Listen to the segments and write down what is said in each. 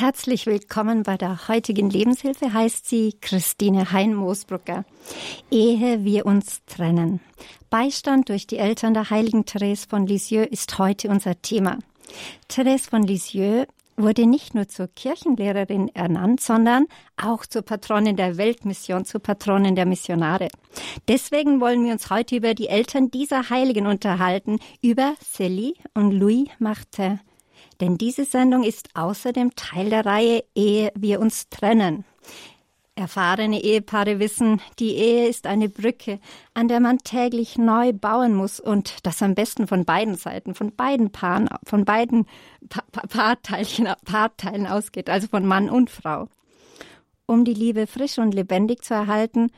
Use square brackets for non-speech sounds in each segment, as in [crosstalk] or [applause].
Herzlich willkommen bei der heutigen Lebenshilfe, heißt sie Christine Hein-Moosbrucker. Ehe wir uns trennen. Beistand durch die Eltern der heiligen Therese von Lisieux ist heute unser Thema. Therese von Lisieux wurde nicht nur zur Kirchenlehrerin ernannt, sondern auch zur Patronin der Weltmission, zur Patronin der Missionare. Deswegen wollen wir uns heute über die Eltern dieser Heiligen unterhalten, über Célie und Louis Martin. Denn diese Sendung ist außerdem Teil der Reihe Ehe wir uns trennen. Erfahrene Ehepaare wissen, die Ehe ist eine Brücke, an der man täglich neu bauen muss und das am besten von beiden Seiten, von beiden Paaren, von beiden pa pa Paarteilchen, Paarteilen ausgeht, also von Mann und Frau. Um die Liebe frisch und lebendig zu erhalten,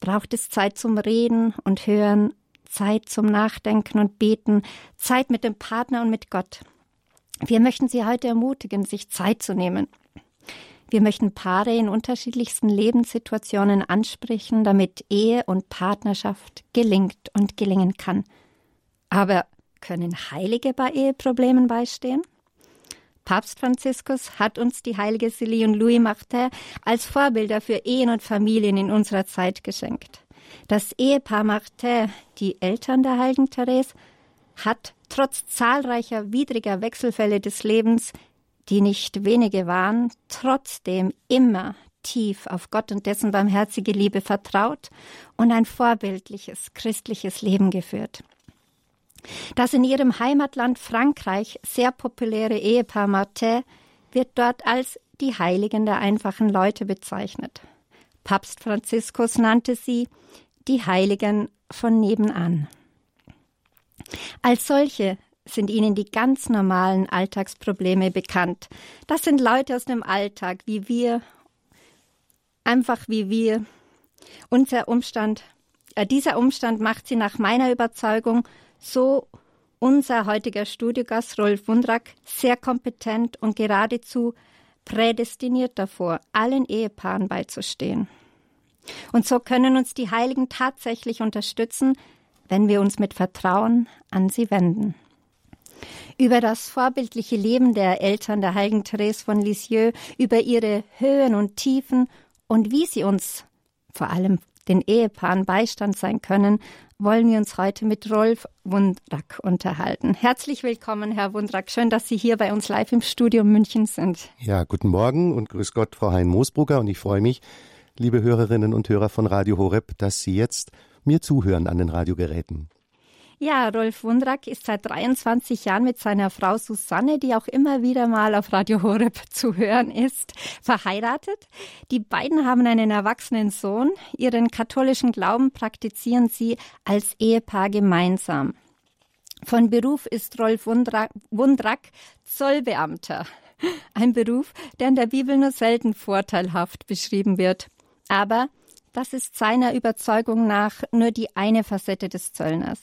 braucht es Zeit zum Reden und Hören, Zeit zum Nachdenken und Beten, Zeit mit dem Partner und mit Gott. Wir möchten Sie heute ermutigen, sich Zeit zu nehmen. Wir möchten Paare in unterschiedlichsten Lebenssituationen ansprechen, damit Ehe und Partnerschaft gelingt und gelingen kann. Aber können Heilige bei Eheproblemen beistehen? Papst Franziskus hat uns die heilige Célie und Louis Martin als Vorbilder für Ehen und Familien in unserer Zeit geschenkt. Das Ehepaar Martin, die Eltern der heiligen Therese, hat trotz zahlreicher widriger Wechselfälle des Lebens, die nicht wenige waren, trotzdem immer tief auf Gott und dessen barmherzige Liebe vertraut und ein vorbildliches christliches Leben geführt. Das in ihrem Heimatland Frankreich sehr populäre Ehepaar Martin wird dort als die Heiligen der einfachen Leute bezeichnet. Papst Franziskus nannte sie die Heiligen von nebenan. Als solche sind ihnen die ganz normalen Alltagsprobleme bekannt. Das sind Leute aus dem Alltag, wie wir, einfach wie wir. Unser Umstand, äh, dieser Umstand macht sie nach meiner Überzeugung so unser heutiger Studiogast Rolf Wundrack sehr kompetent und geradezu prädestiniert davor, allen Ehepaaren beizustehen. Und so können uns die Heiligen tatsächlich unterstützen, wenn wir uns mit Vertrauen an sie wenden. Über das vorbildliche Leben der Eltern der heiligen Therese von Lisieux, über ihre Höhen und Tiefen und wie sie uns, vor allem den Ehepaaren, Beistand sein können, wollen wir uns heute mit Rolf Wundrack unterhalten. Herzlich willkommen, Herr Wundrack. Schön, dass Sie hier bei uns live im Studio München sind. Ja, guten Morgen und grüß Gott, Frau Hein-Moosbrugger. Und ich freue mich, liebe Hörerinnen und Hörer von Radio Horeb, dass Sie jetzt mir zuhören an den Radiogeräten. Ja, Rolf Wundrack ist seit 23 Jahren mit seiner Frau Susanne, die auch immer wieder mal auf Radio Horeb [laughs] zu hören ist, verheiratet. Die beiden haben einen erwachsenen Sohn. Ihren katholischen Glauben praktizieren sie als Ehepaar gemeinsam. Von Beruf ist Rolf Wundrack, Wundrack Zollbeamter. Ein Beruf, der in der Bibel nur selten vorteilhaft beschrieben wird. Aber das ist seiner Überzeugung nach nur die eine Facette des Zöllners.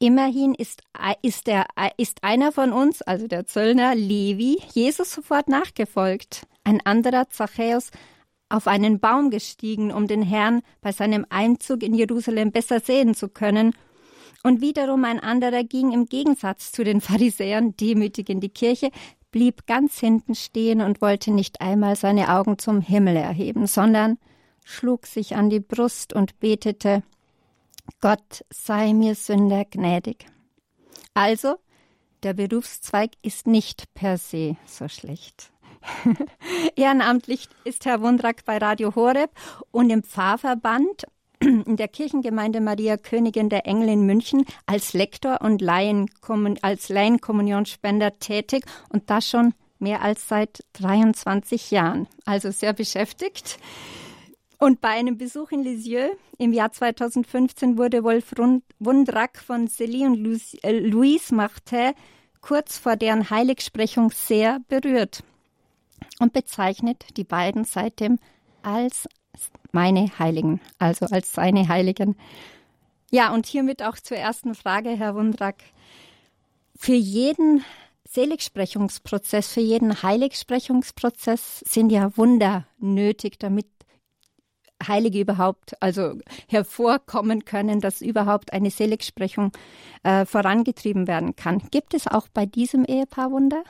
Immerhin ist, ist, der, ist einer von uns, also der Zöllner Levi, Jesus sofort nachgefolgt. Ein anderer, Zachäus, auf einen Baum gestiegen, um den Herrn bei seinem Einzug in Jerusalem besser sehen zu können. Und wiederum ein anderer ging im Gegensatz zu den Pharisäern demütig in die Kirche, blieb ganz hinten stehen und wollte nicht einmal seine Augen zum Himmel erheben, sondern schlug sich an die Brust und betete, Gott sei mir Sünder gnädig. Also, der Berufszweig ist nicht per se so schlecht. [laughs] Ehrenamtlich ist Herr Wundrack bei Radio Horeb und im Pfarrverband in der Kirchengemeinde Maria Königin der Engel in München als Lektor und Laien, als Laienkommunionspender tätig und das schon mehr als seit 23 Jahren. Also sehr beschäftigt. Und bei einem Besuch in Lisieux im Jahr 2015 wurde Wolf Wundrack von Célie und äh, Louise Martin kurz vor deren Heiligsprechung sehr berührt und bezeichnet die beiden seitdem als meine Heiligen, also als seine Heiligen. Ja, und hiermit auch zur ersten Frage, Herr Wundrack. Für jeden Seligsprechungsprozess, für jeden Heiligsprechungsprozess sind ja Wunder nötig, damit Heilige überhaupt also hervorkommen können, dass überhaupt eine Seligsprechung äh, vorangetrieben werden kann. Gibt es auch bei diesem Ehepaar Wunder?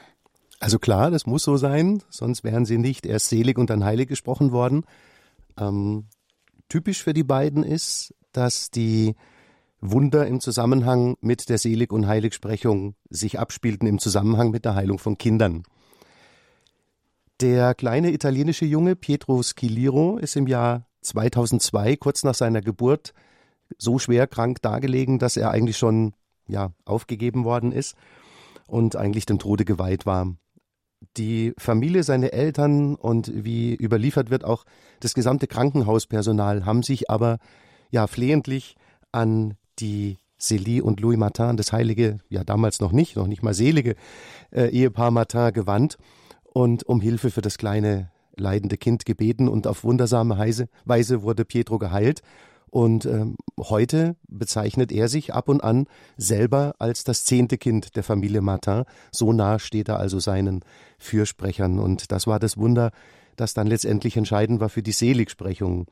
Also klar, das muss so sein, sonst wären sie nicht erst selig und dann heilig gesprochen worden. Ähm, typisch für die beiden ist, dass die Wunder im Zusammenhang mit der Selig- und Heiligsprechung sich abspielten im Zusammenhang mit der Heilung von Kindern. Der kleine italienische Junge Pietro Schiliro ist im Jahr 2002, kurz nach seiner Geburt, so schwer krank dargelegen, dass er eigentlich schon ja, aufgegeben worden ist und eigentlich dem Tode geweiht war. Die Familie, seine Eltern und wie überliefert wird auch das gesamte Krankenhauspersonal haben sich aber ja flehentlich an die Célie und Louis Martin, das heilige, ja damals noch nicht, noch nicht mal selige äh, Ehepaar Martin gewandt und um Hilfe für das kleine leidende Kind gebeten und auf wundersame Weise wurde Pietro geheilt. Und ähm, heute bezeichnet er sich ab und an selber als das zehnte Kind der Familie Martin. So nah steht er also seinen Fürsprechern. Und das war das Wunder, das dann letztendlich entscheidend war für die Seligsprechung.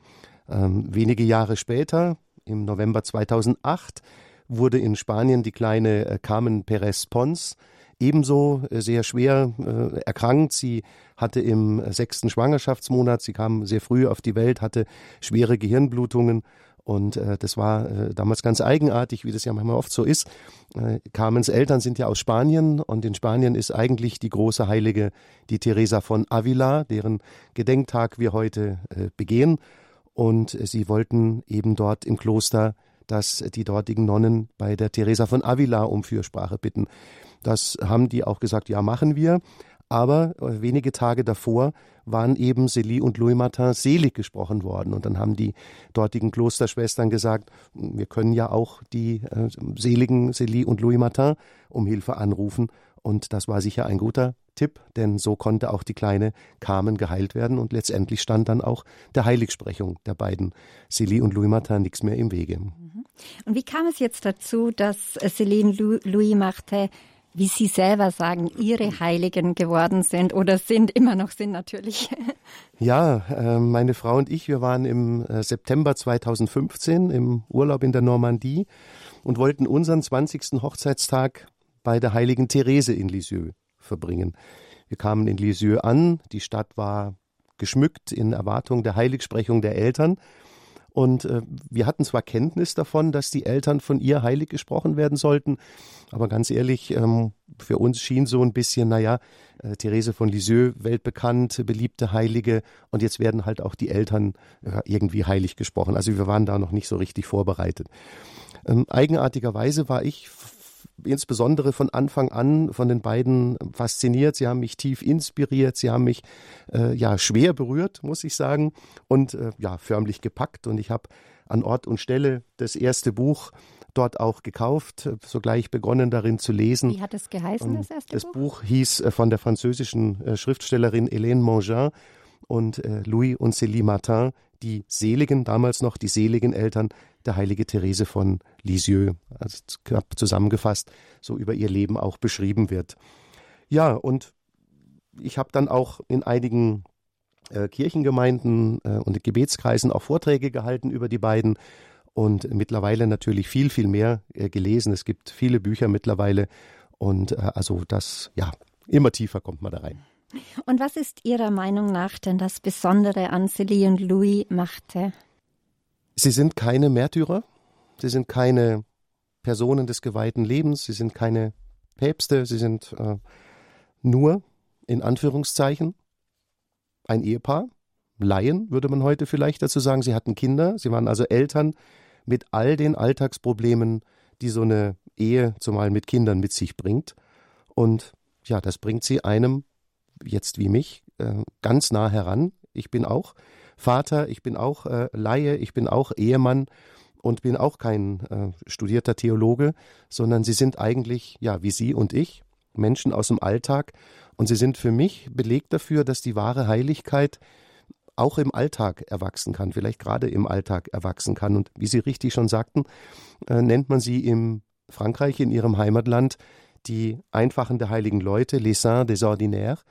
Ähm, wenige Jahre später, im November 2008, wurde in Spanien die kleine äh, Carmen Perez Pons ebenso äh, sehr schwer äh, erkrankt. Sie hatte im sechsten Schwangerschaftsmonat, sie kam sehr früh auf die Welt, hatte schwere Gehirnblutungen und äh, das war äh, damals ganz eigenartig, wie das ja manchmal oft so ist. Äh, Carmens Eltern sind ja aus Spanien und in Spanien ist eigentlich die große Heilige die Teresa von Avila, deren Gedenktag wir heute äh, begehen. Und äh, sie wollten eben dort im Kloster, dass die dortigen Nonnen bei der Teresa von Avila um Fürsprache bitten. Das haben die auch gesagt, ja, machen wir. Aber äh, wenige Tage davor waren eben Célie und Louis Martin selig gesprochen worden. Und dann haben die dortigen Klosterschwestern gesagt, wir können ja auch die äh, seligen Célie und Louis Martin um Hilfe anrufen. Und das war sicher ein guter Tipp, denn so konnte auch die kleine Carmen geheilt werden. Und letztendlich stand dann auch der Heiligsprechung der beiden Célie und Louis Martin nichts mehr im Wege. Mhm. Und wie kam es jetzt dazu, dass Célie und Louis Martin wie Sie selber sagen, Ihre Heiligen geworden sind oder sind, immer noch sind natürlich. [laughs] Ja, ähm, meine Frau und ich, wir waren im äh, September 2015 im Urlaub in der Normandie und wollten unseren 20. Hochzeitstag bei der heiligen Therese in Lisieux verbringen. Wir kamen in Lisieux an, die Stadt war geschmückt in Erwartung der Heiligsprechung der Eltern und äh, wir hatten zwar Kenntnis davon, dass die Eltern von ihr heilig gesprochen werden sollten, aber ganz ehrlich, ähm, für uns schien so ein bisschen, naja, äh, Therese von Lisieux, weltbekannt, beliebte Heilige, und jetzt werden halt auch die Eltern äh, irgendwie heilig gesprochen. Also wir waren da noch nicht so richtig vorbereitet. Ähm, eigenartigerweise war ich insbesondere von Anfang an von den beiden fasziniert. Sie haben mich tief inspiriert, sie haben mich äh, ja schwer berührt, muss ich sagen, und äh, ja förmlich gepackt. Und ich habe an Ort und Stelle das erste Buch dort auch gekauft, sogleich begonnen darin zu lesen. Wie hat es geheißen, das erste das Buch? Das Buch hieß äh, von der französischen äh, Schriftstellerin Hélène Mangin und äh, Louis und Célie Martin, die seligen, damals noch die seligen Eltern der heilige Therese von Lisieux, also knapp zusammengefasst, so über ihr Leben auch beschrieben wird. Ja, und ich habe dann auch in einigen äh, Kirchengemeinden äh, und Gebetskreisen auch Vorträge gehalten über die beiden und mittlerweile natürlich viel, viel mehr äh, gelesen. Es gibt viele Bücher mittlerweile und äh, also das, ja, immer tiefer kommt man da rein. Und was ist Ihrer Meinung nach denn das Besondere an Celie und Louis machte? Sie sind keine Märtyrer, sie sind keine Personen des geweihten Lebens, sie sind keine Päpste, sie sind äh, nur, in Anführungszeichen, ein Ehepaar, Laien, würde man heute vielleicht dazu sagen. Sie hatten Kinder, sie waren also Eltern mit all den Alltagsproblemen, die so eine Ehe, zumal mit Kindern, mit sich bringt. Und ja, das bringt sie einem jetzt wie mich äh, ganz nah heran. Ich bin auch Vater, ich bin auch äh, Laie, ich bin auch Ehemann und bin auch kein äh, studierter Theologe, sondern sie sind eigentlich, ja, wie Sie und ich, Menschen aus dem Alltag. Und sie sind für mich belegt dafür, dass die wahre Heiligkeit auch im Alltag erwachsen kann, vielleicht gerade im Alltag erwachsen kann. Und wie Sie richtig schon sagten, äh, nennt man sie im Frankreich, in ihrem Heimatland, die Einfachen der heiligen Leute, les saints des ordinaires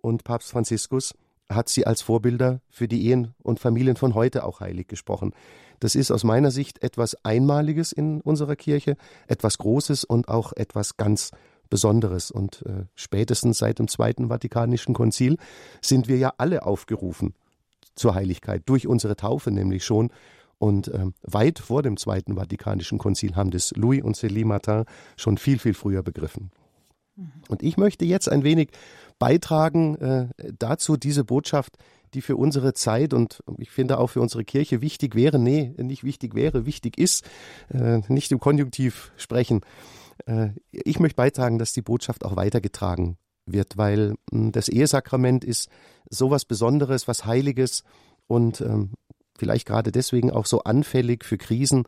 und Papst Franziskus hat sie als Vorbilder für die Ehen und Familien von heute auch heilig gesprochen. Das ist aus meiner Sicht etwas Einmaliges in unserer Kirche, etwas Großes und auch etwas ganz Besonderes. Und äh, spätestens seit dem Zweiten Vatikanischen Konzil sind wir ja alle aufgerufen zur Heiligkeit, durch unsere Taufe nämlich schon. Und ähm, weit vor dem Zweiten Vatikanischen Konzil haben das Louis und Célie Martin schon viel, viel früher begriffen. Und ich möchte jetzt ein wenig beitragen äh, dazu, diese Botschaft, die für unsere Zeit und ich finde auch für unsere Kirche wichtig wäre, nee, nicht wichtig wäre, wichtig ist, äh, nicht im Konjunktiv sprechen. Äh, ich möchte beitragen, dass die Botschaft auch weitergetragen wird, weil mh, hm, das Ehesakrament ist sowas Besonderes, was Heiliges und ähm, vielleicht gerade deswegen auch so anfällig für Krisen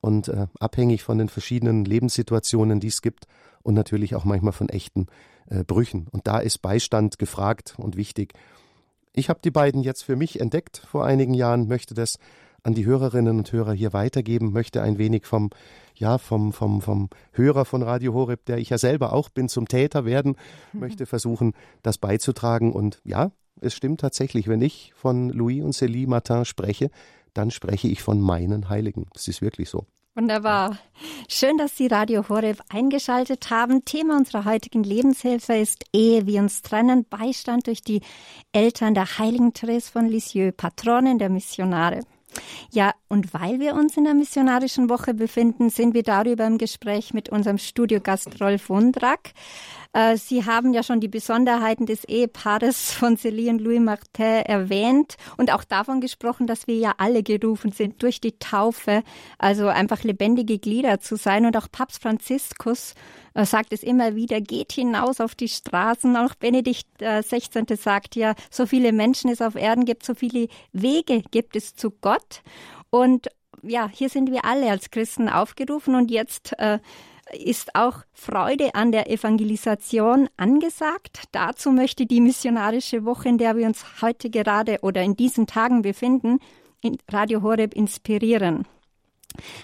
und äh, abhängig von den verschiedenen Lebenssituationen, die es gibt und natürlich auch manchmal von echten äh, Brüchen. Und da ist Beistand gefragt und wichtig. Ich habe die beiden jetzt für mich entdeckt vor einigen Jahren, möchte das an die Hörerinnen und Hörer hier weitergeben, möchte ein wenig vom, ja, vom, vom, vom Hörer von Radio Horeb, der ich ja selber auch bin, zum Täter werden, mhm. möchte versuchen, das beizutragen. Und ja, es stimmt tatsächlich, wenn ich von Louis und Célie Martin spreche, dann spreche ich von meinen Heiligen. Das ist wirklich so. Wunderbar. Schön, dass Sie Radio Horeb eingeschaltet haben. Thema unserer heutigen Lebenshilfe ist Ehe, wir uns trennen, Beistand durch die Eltern der heiligen Therese von Lisieux, Patronin der Missionare. Ja, und weil wir uns in der missionarischen Woche befinden, sind wir darüber im Gespräch mit unserem Studiogast Rolf Wundrak. Äh, Sie haben ja schon die Besonderheiten des Ehepaares von Céline und Louis Martin erwähnt und auch davon gesprochen, dass wir ja alle gerufen sind, durch die Taufe, also einfach lebendige Glieder zu sein. Und auch Papst Franziskus äh, sagt es immer wieder, geht hinaus auf die Straßen. Auch Benedikt XVI. Äh, sagt ja, so viele Menschen es auf Erden gibt, so viele Wege gibt es zu Gott. Und ja, hier sind wir alle als Christen aufgerufen und jetzt äh, ist auch Freude an der Evangelisation angesagt. Dazu möchte die missionarische Woche, in der wir uns heute gerade oder in diesen Tagen befinden, in Radio Horeb inspirieren.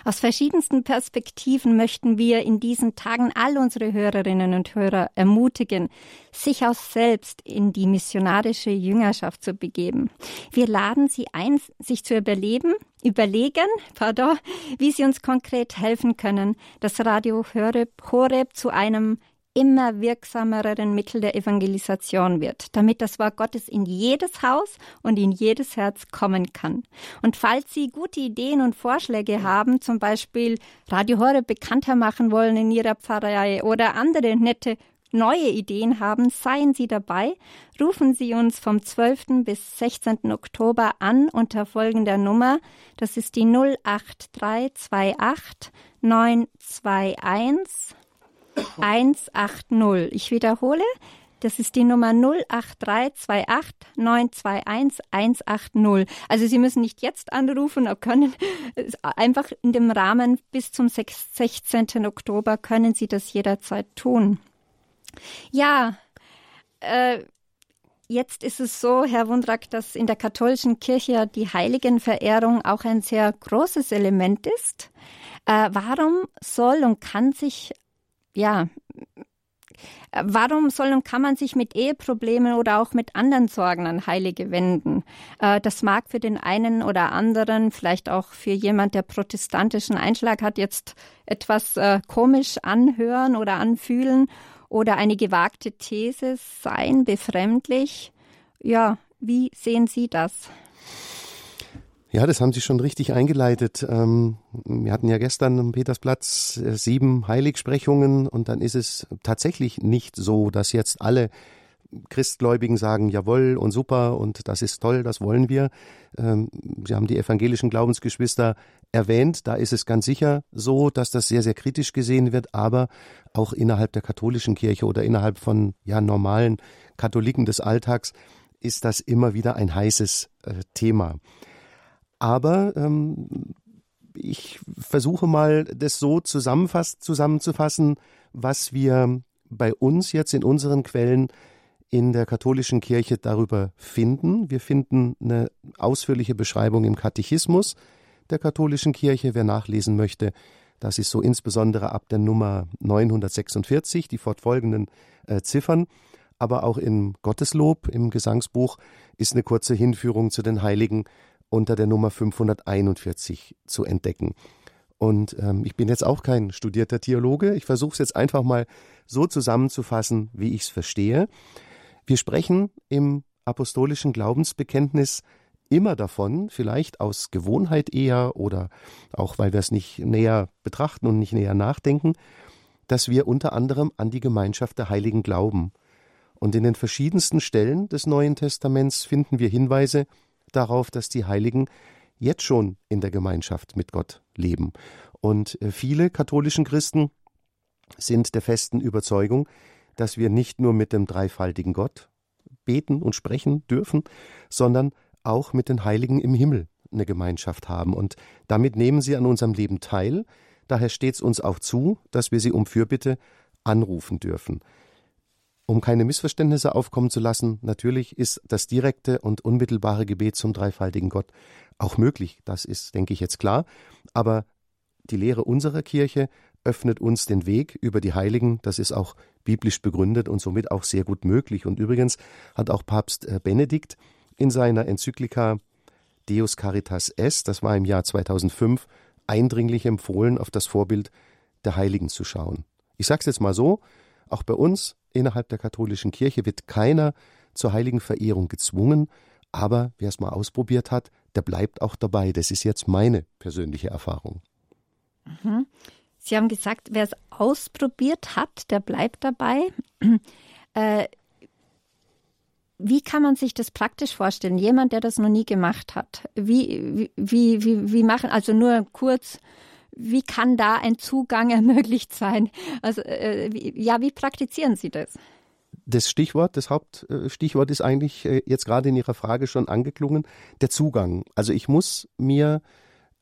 Aus verschiedensten Perspektiven möchten wir in diesen Tagen all unsere Hörerinnen und Hörer ermutigen, sich auch selbst in die missionarische Jüngerschaft zu begeben. Wir laden sie ein, sich zu überleben, überlegen, pardon, wie sie uns konkret helfen können, das Radio Horeb zu einem immer wirksameren Mittel der Evangelisation wird, damit das Wort Gottes in jedes Haus und in jedes Herz kommen kann. Und falls Sie gute Ideen und Vorschläge haben, zum Beispiel Radio Horeb bekannter machen wollen in Ihrer Pfarrei oder andere nette neue Ideen haben, seien Sie dabei. Rufen Sie uns vom 12. bis 16. Oktober an unter folgender Nummer. Das ist die 08328 921 180. Ich wiederhole, das ist die Nummer 08328 921 180. Also Sie müssen nicht jetzt anrufen, können einfach in dem Rahmen bis zum 16. Oktober können Sie das jederzeit tun. Ja, äh, Jetzt ist es so, Herr Wundrak, dass in der katholischen Kirche die Heiligenverehrung auch ein sehr großes Element ist. Äh, warum soll und kann sich ja, Warum soll und kann man sich mit Eheproblemen oder auch mit anderen Sorgen an Heilige wenden? Äh, das mag für den einen oder anderen, vielleicht auch für jemand, der protestantischen Einschlag hat, jetzt etwas äh, komisch anhören oder anfühlen oder eine gewagte These sein, befremdlich. Ja, wie sehen Sie das? Ja, das haben Sie schon richtig eingeleitet. Ähm, wir hatten ja gestern am Petersplatz äh, sieben Heiligsprechungen und dann ist es tatsächlich nicht so, dass jetzt alle Christgläubigen sagen, jawohl und super und das ist toll, das wollen wir. Ähm, Sie haben die evangelischen Glaubensgeschwister erwähnt. Da ist es ganz sicher so, dass das sehr, sehr kritisch gesehen wird, aber auch innerhalb der katholischen Kirche oder innerhalb von ja, normalen Katholiken des Alltags ist das immer wieder ein heißes äh, Thema. Aber ähm, ich versuche mal, das so zusammenzufassen, was wir bei uns jetzt in unseren Quellen in der katholischen Kirche darüber finden. Wir finden eine ausführliche Beschreibung im Katechismus der katholischen Kirche. Wer nachlesen möchte, das ist so insbesondere ab der Nummer 946, die fortfolgenden äh, Ziffern. Aber auch im Gotteslob, im Gesangsbuch, ist eine kurze Hinführung zu den Heiligen unter der Nummer 541 zu entdecken. Und ähm, ich bin jetzt auch kein studierter Theologe. Ich versuche es jetzt einfach mal so zusammenzufassen, wie ich es verstehe. Wir sprechen im apostolischen Glaubensbekenntnis immer davon, vielleicht aus Gewohnheit eher oder auch weil wir es nicht näher betrachten und nicht näher nachdenken, dass wir unter anderem an die Gemeinschaft der Heiligen glauben. Und in den verschiedensten Stellen des Neuen Testaments finden wir Hinweise darauf, dass die Heiligen jetzt schon in der Gemeinschaft mit Gott leben. Und äh, viele katholischen Christen sind der festen Überzeugung, dass wir nicht nur mit dem dreifaltigen Gott beten und sprechen dürfen, sondern auch mit den Heiligen im Himmel eine Gemeinschaft haben. Und damit nehmen sie an unserem Leben teil. Daher steht es uns auch zu, dass wir sie um Fürbitte anrufen dürfen. Um keine Missverständnisse aufkommen zu lassen, natürlich ist das direkte und unmittelbare Gebet zum dreifaltigen Gott auch möglich. Das ist, denke ich, jetzt klar. Aber die Lehre unserer Kirche öffnet uns den Weg über die Heiligen. Das ist auch biblisch begründet und somit auch sehr gut möglich. Und übrigens hat auch Papst äh, Benedikt in seiner Enzyklika Deus Caritas Est, das war im Jahr 2005, eindringlich empfohlen, auf das Vorbild der Heiligen zu schauen. Ich sage es jetzt mal so, auch bei uns innerhalb der katholischen Kirche wird keiner zur heiligen Verehrung gezwungen, aber wer es mal ausprobiert hat, der bleibt auch dabei. Das ist jetzt meine persönliche Erfahrung. Mhm. Sie haben gesagt, wer es ausprobiert hat, der bleibt dabei. [clears throat] Äh, wie kann man sich das praktisch vorstellen? Jemand, der das noch nie gemacht hat. Wie, wie, wie, wie machen, also nur kurz, wie kann da ein Zugang [laughs] ermöglicht sein? Also, äh, wie, ja, wie praktizieren Sie das? Das Stichwort, das Hauptstichwort ist eigentlich äh, jetzt gerade in Ihrer Frage schon angeklungen, der Zugang. Also ich muss mir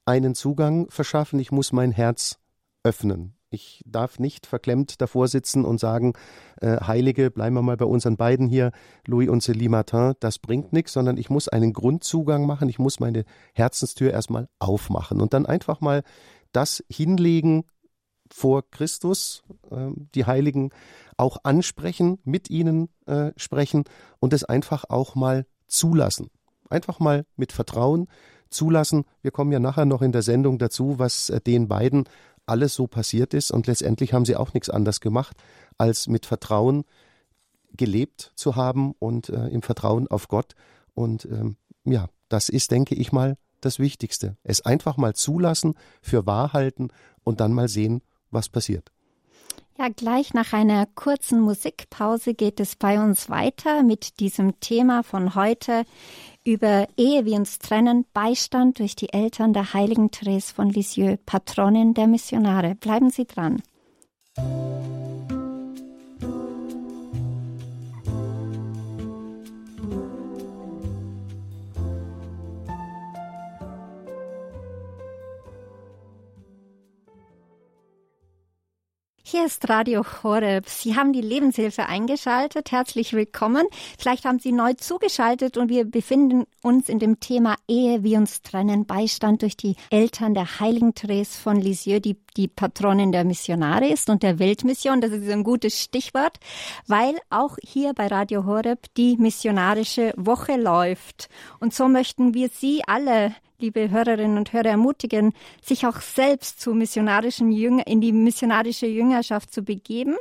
einen Zugang verschaffen, ich muss mein Herz öffnen. Ich darf nicht verklemmt davor sitzen und sagen, äh, Heilige, bleiben wir mal bei unseren beiden hier, Louis und Célie Martin, das bringt nichts, sondern ich muss einen Grundzugang machen, ich muss meine Herzenstür erstmal aufmachen und dann einfach mal das hinlegen vor Christus, äh, die Heiligen auch ansprechen, mit ihnen äh, sprechen und es einfach auch mal zulassen. Einfach mal mit Vertrauen zulassen. Wir kommen ja nachher noch in der Sendung dazu, was äh, den beiden alles so passiert ist. Und letztendlich haben sie auch nichts anderes gemacht, als mit Vertrauen gelebt zu haben und äh, im Vertrauen auf Gott. Und ähm, ja, das ist, denke ich mal, das Wichtigste. Es einfach mal zulassen, für wahr halten und dann mal sehen, was passiert. Ja, gleich nach einer kurzen Musikpause geht es bei uns weiter mit diesem Thema von heute über Ehe wir uns trennen, Beistand durch die Eltern der heiligen Therese von Lisieux, Patronin der Missionare. Bleiben Sie dran. Hier ist Radio Horeb. Sie haben die Lebenshilfe eingeschaltet. Herzlich willkommen. Vielleicht haben Sie neu zugeschaltet und wir befinden uns in dem Thema Ehe, wie uns trennen, Beistand durch die Eltern der heiligen Therese von Lisieux, die die Patronin der Missionare ist und der Weltmission. Das ist ein gutes Stichwort, weil auch hier bei Radio Horeb die missionarische Woche läuft. Und so möchten wir Sie alle liebe Hörerinnen und Hörer, ermutigen, sich auch selbst zu missionarischen Jünger, in die missionarische Jüngerschaft zu begeben.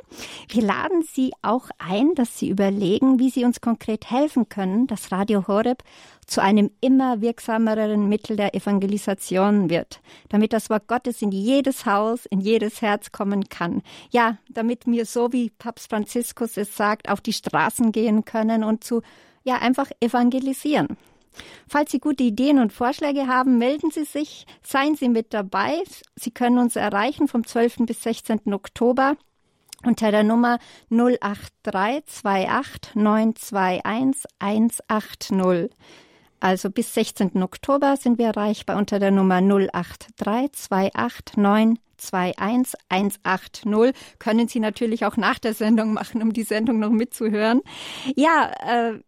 Wir laden Sie auch ein, dass Sie überlegen, wie Sie uns konkret helfen können, dass Radio Horeb zu einem immer wirksameren Mittel der Evangelisation wird, damit das Wort Gottes in jedes Haus, in jedes Herz kommen kann. Ja, damit wir so wie Papst Franziskus es sagt, auf die Straßen gehen können und zu ja einfach evangelisieren. Falls Sie gute Ideen und Vorschläge haben, melden Sie sich, seien Sie mit dabei. Sie können uns erreichen vom 12. bis 16. Oktober unter der Nummer 08328 921 180. Also bis 16. Oktober sind wir erreichbar unter der Nummer 08328 921 180. Können Sie natürlich auch nach der Sendung machen, um die Sendung noch mitzuhören. Ja, äh,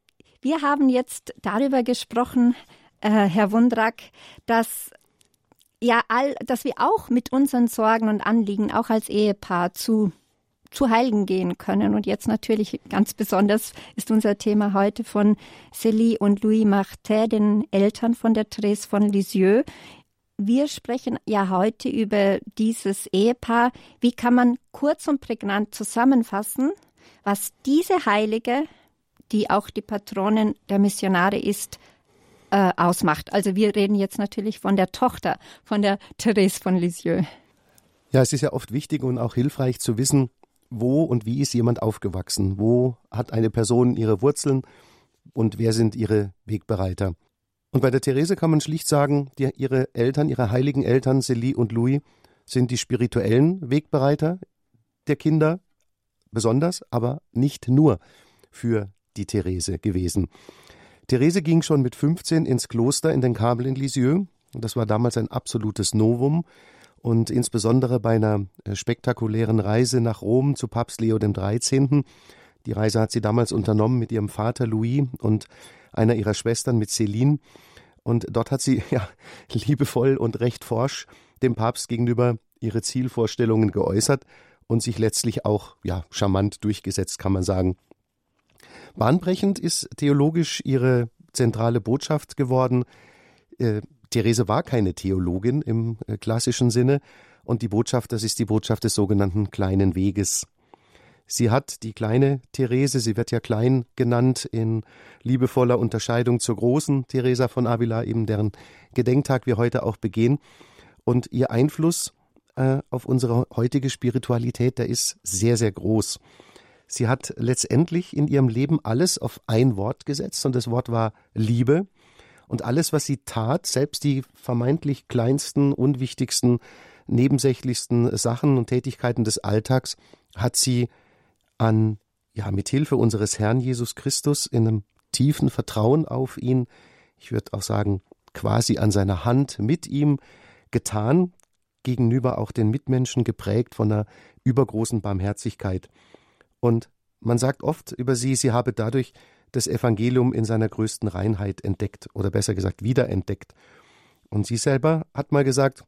wir haben jetzt darüber gesprochen, äh, Herr Wundrak, dass ja all, dass wir auch mit unseren Sorgen und Anliegen auch als Ehepaar zu zu Heiligen gehen können. Und jetzt natürlich ganz besonders ist unser Thema heute von Célie und Louis Martin, den Eltern von der Therese von Lisieux. wir sprechen ja heute über dieses Ehepaar. Wie kann man kurz und prägnant zusammenfassen, was diese Heilige, die auch die Patronin der Missionare ist, äh, ausmacht? Also wir reden jetzt natürlich von der Tochter, von der Therese von Lisieux. Ja, es ist ja oft wichtig und auch hilfreich zu wissen, wo und wie ist jemand aufgewachsen? Wo hat eine Person ihre Wurzeln und wer sind ihre Wegbereiter? Und bei der Therese kann man schlicht sagen, die, ihre Eltern, ihre heiligen Eltern, Celie und Louis, sind die spirituellen Wegbereiter der Kinder, besonders, aber nicht nur für die Therese gewesen. Therese ging schon mit 15 ins Kloster in den Kabel in Lisieux. Das war damals ein absolutes Novum und insbesondere bei einer äh, spektakulären Reise nach Rom zu Papst Leo XIII. Die Reise hat sie damals unternommen mit ihrem Vater Louis und einer ihrer Schwestern mit Céline. Und dort hat sie [laughs] ja liebevoll und recht forsch dem Papst gegenüber ihre Zielvorstellungen geäußert und sich letztlich auch ja charmant durchgesetzt, kann man sagen. Bahnbrechend ist theologisch ihre zentrale Botschaft geworden. Äh, Therese war keine Theologin im äh, klassischen Sinne und die Botschaft, das ist die Botschaft des sogenannten kleinen Weges. Sie hat die kleine Therese, sie wird ja klein genannt in liebevoller Unterscheidung zur großen Theresa von Avila, eben deren Gedenktag wir heute auch begehen. Und ihr Einfluss äh, auf unsere heutige Spiritualität, der ist sehr, sehr groß. Sie hat letztendlich in ihrem Leben alles auf ein Wort gesetzt und das Wort war Liebe. Und alles, was sie tat, selbst die vermeintlich kleinsten, unwichtigsten, nebensächlichsten Sachen und Tätigkeiten des Alltags, hat sie an, ja, mit Hilfe unseres Herrn Jesus Christus in einem tiefen Vertrauen auf ihn, ich würde auch sagen, quasi an seiner Hand mit ihm getan, gegenüber auch den Mitmenschen geprägt von einer übergroßen Barmherzigkeit. Und man sagt oft über sie, sie habe dadurch das Evangelium in seiner größten Reinheit entdeckt oder besser gesagt wiederentdeckt. Und sie selber hat mal gesagt,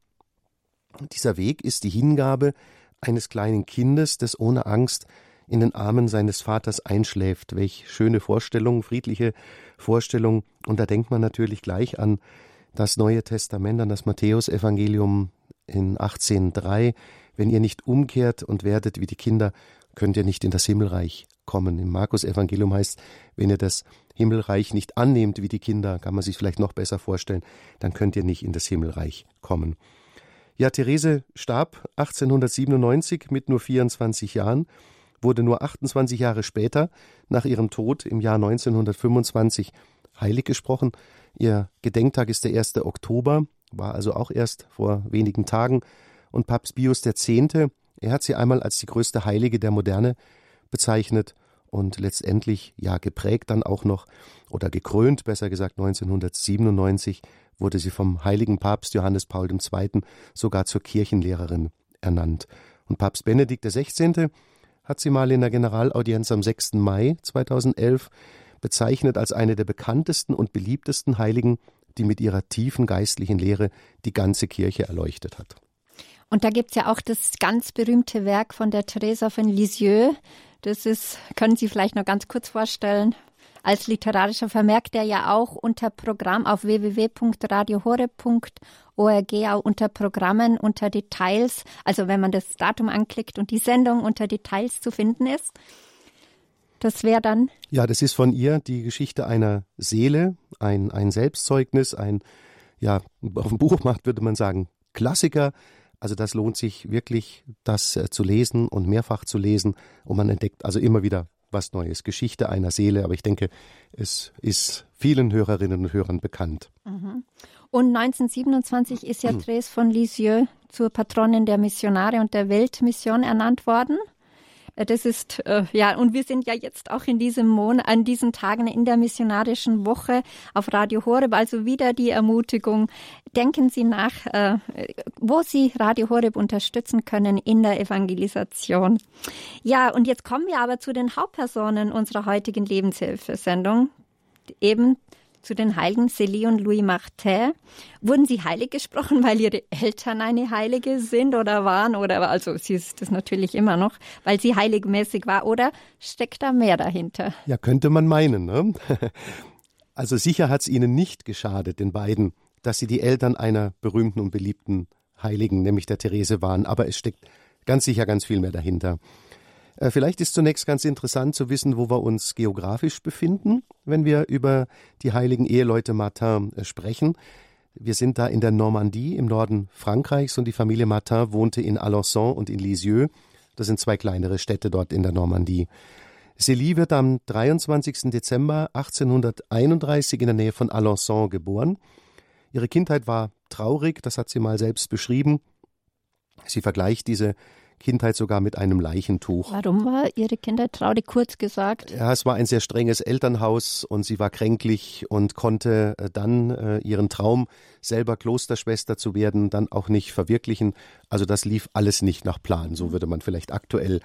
dieser Weg ist die Hingabe eines kleinen Kindes, das ohne Angst in den Armen seines Vaters einschläft. Welch schöne Vorstellung, friedliche Vorstellung. Und da denkt man natürlich gleich an das Neue Testament, an das Matthäusevangelium in 18.3. Wenn ihr nicht umkehrt und werdet wie die Kinder, könnt ihr nicht in das Himmelreich kommen. Im Markus-Evangelium heißt, wenn ihr das Himmelreich nicht annehmt wie die Kinder, kann man sich vielleicht noch besser vorstellen, dann könnt ihr nicht in das Himmelreich kommen. Ja, Therese starb 1897 mit nur 24 Jahren wurde nur 28 Jahre später, nach ihrem Tod im Jahr 1925, heilig gesprochen. Ihr Gedenktag ist der 1. Oktober, war also auch erst vor wenigen Tagen. Und Papst Pius X., er hat sie einmal als die größte Heilige der Moderne bezeichnet und letztendlich ja geprägt dann auch noch oder gekrönt, besser gesagt 1997 wurde sie vom heiligen Papst Johannes Paul II. sogar zur Kirchenlehrerin ernannt. Und Papst Benedikt XVI hat sie mal in der Generalaudienz am 6. Mai 2011 bezeichnet als eine der bekanntesten und beliebtesten Heiligen, die mit ihrer tiefen geistlichen Lehre die ganze Kirche erleuchtet hat. Und da gibt es ja auch das ganz berühmte Werk von der Teresa von Lisieux. Das ist, können Sie vielleicht noch ganz kurz vorstellen? Als literarischer Vermerk, der ja auch unter Programm auf www.radiohore.org auch unter Programmen, unter Details, also wenn man das Datum anklickt und die Sendung unter Details zu finden ist. Das wäre dann. Ja, das ist von ihr die Geschichte einer Seele, ein, ein Selbstzeugnis, ein, ja, auf dem Buchmarkt würde man sagen, Klassiker. Also das lohnt sich wirklich, das äh, zu lesen und mehrfach zu lesen. Und man entdeckt also immer wieder was Neues. Geschichte einer Seele, aber ich denke, es ist vielen Hörerinnen und Hörern bekannt. Mhm. Und 1927 ist ja mhm. Therese von Lisieux zur Patronin der Missionare und der Weltmission ernannt worden. Das ist, äh, ja, und wir sind ja jetzt auch in diesem Monat, an diesen Tagen in der missionarischen Woche auf Radio Horeb, also wieder die Ermutigung. Denken Sie nach, äh, wo Sie Radio Horeb unterstützen können in der Evangelisation. Ja, und jetzt kommen wir aber zu den Hauptpersonen unserer heutigen Lebenshilfesendung. Eben zu den Heiligen Célie und Louis Martin. Wurden sie heilig gesprochen, [laughs] weil ihre Eltern eine Heilige sind oder waren? Oder also sie ist das natürlich immer noch, weil sie heiligmäßig war. Oder steckt da mehr dahinter? Ja, könnte man meinen. Ne? [laughs] Also sicher hat es ihnen nicht geschadet, den beiden dass sie die Eltern einer berühmten und beliebten Heiligen, nämlich der Therese, waren. Aber es steckt ganz sicher ganz viel mehr dahinter. Äh, vielleicht ist zunächst ganz interessant zu wissen, wo wir uns geografisch befinden, wenn wir über die heiligen Eheleute Martin äh, sprechen. Wir sind da in der Normandie im Norden Frankreichs und die Familie Martin wohnte in Alençon und in Lisieux. Das sind zwei kleinere Städte dort in der Normandie. Célie wird am 23. Dezember 1831 in der Nähe von Alençon geboren. Ihre Kindheit war traurig, das hat sie mal selbst beschrieben. Sie vergleicht diese Kindheit sogar mit einem Leichentuch. Warum war Ihre Kindheit traurig, kurz gesagt? Ja, es war ein sehr strenges Elternhaus und sie war kränklich und konnte äh, dann äh, ihren Traum, selber Klosterschwester zu werden, dann auch nicht verwirklichen. Also das lief alles nicht nach Plan, so würde man vielleicht aktuell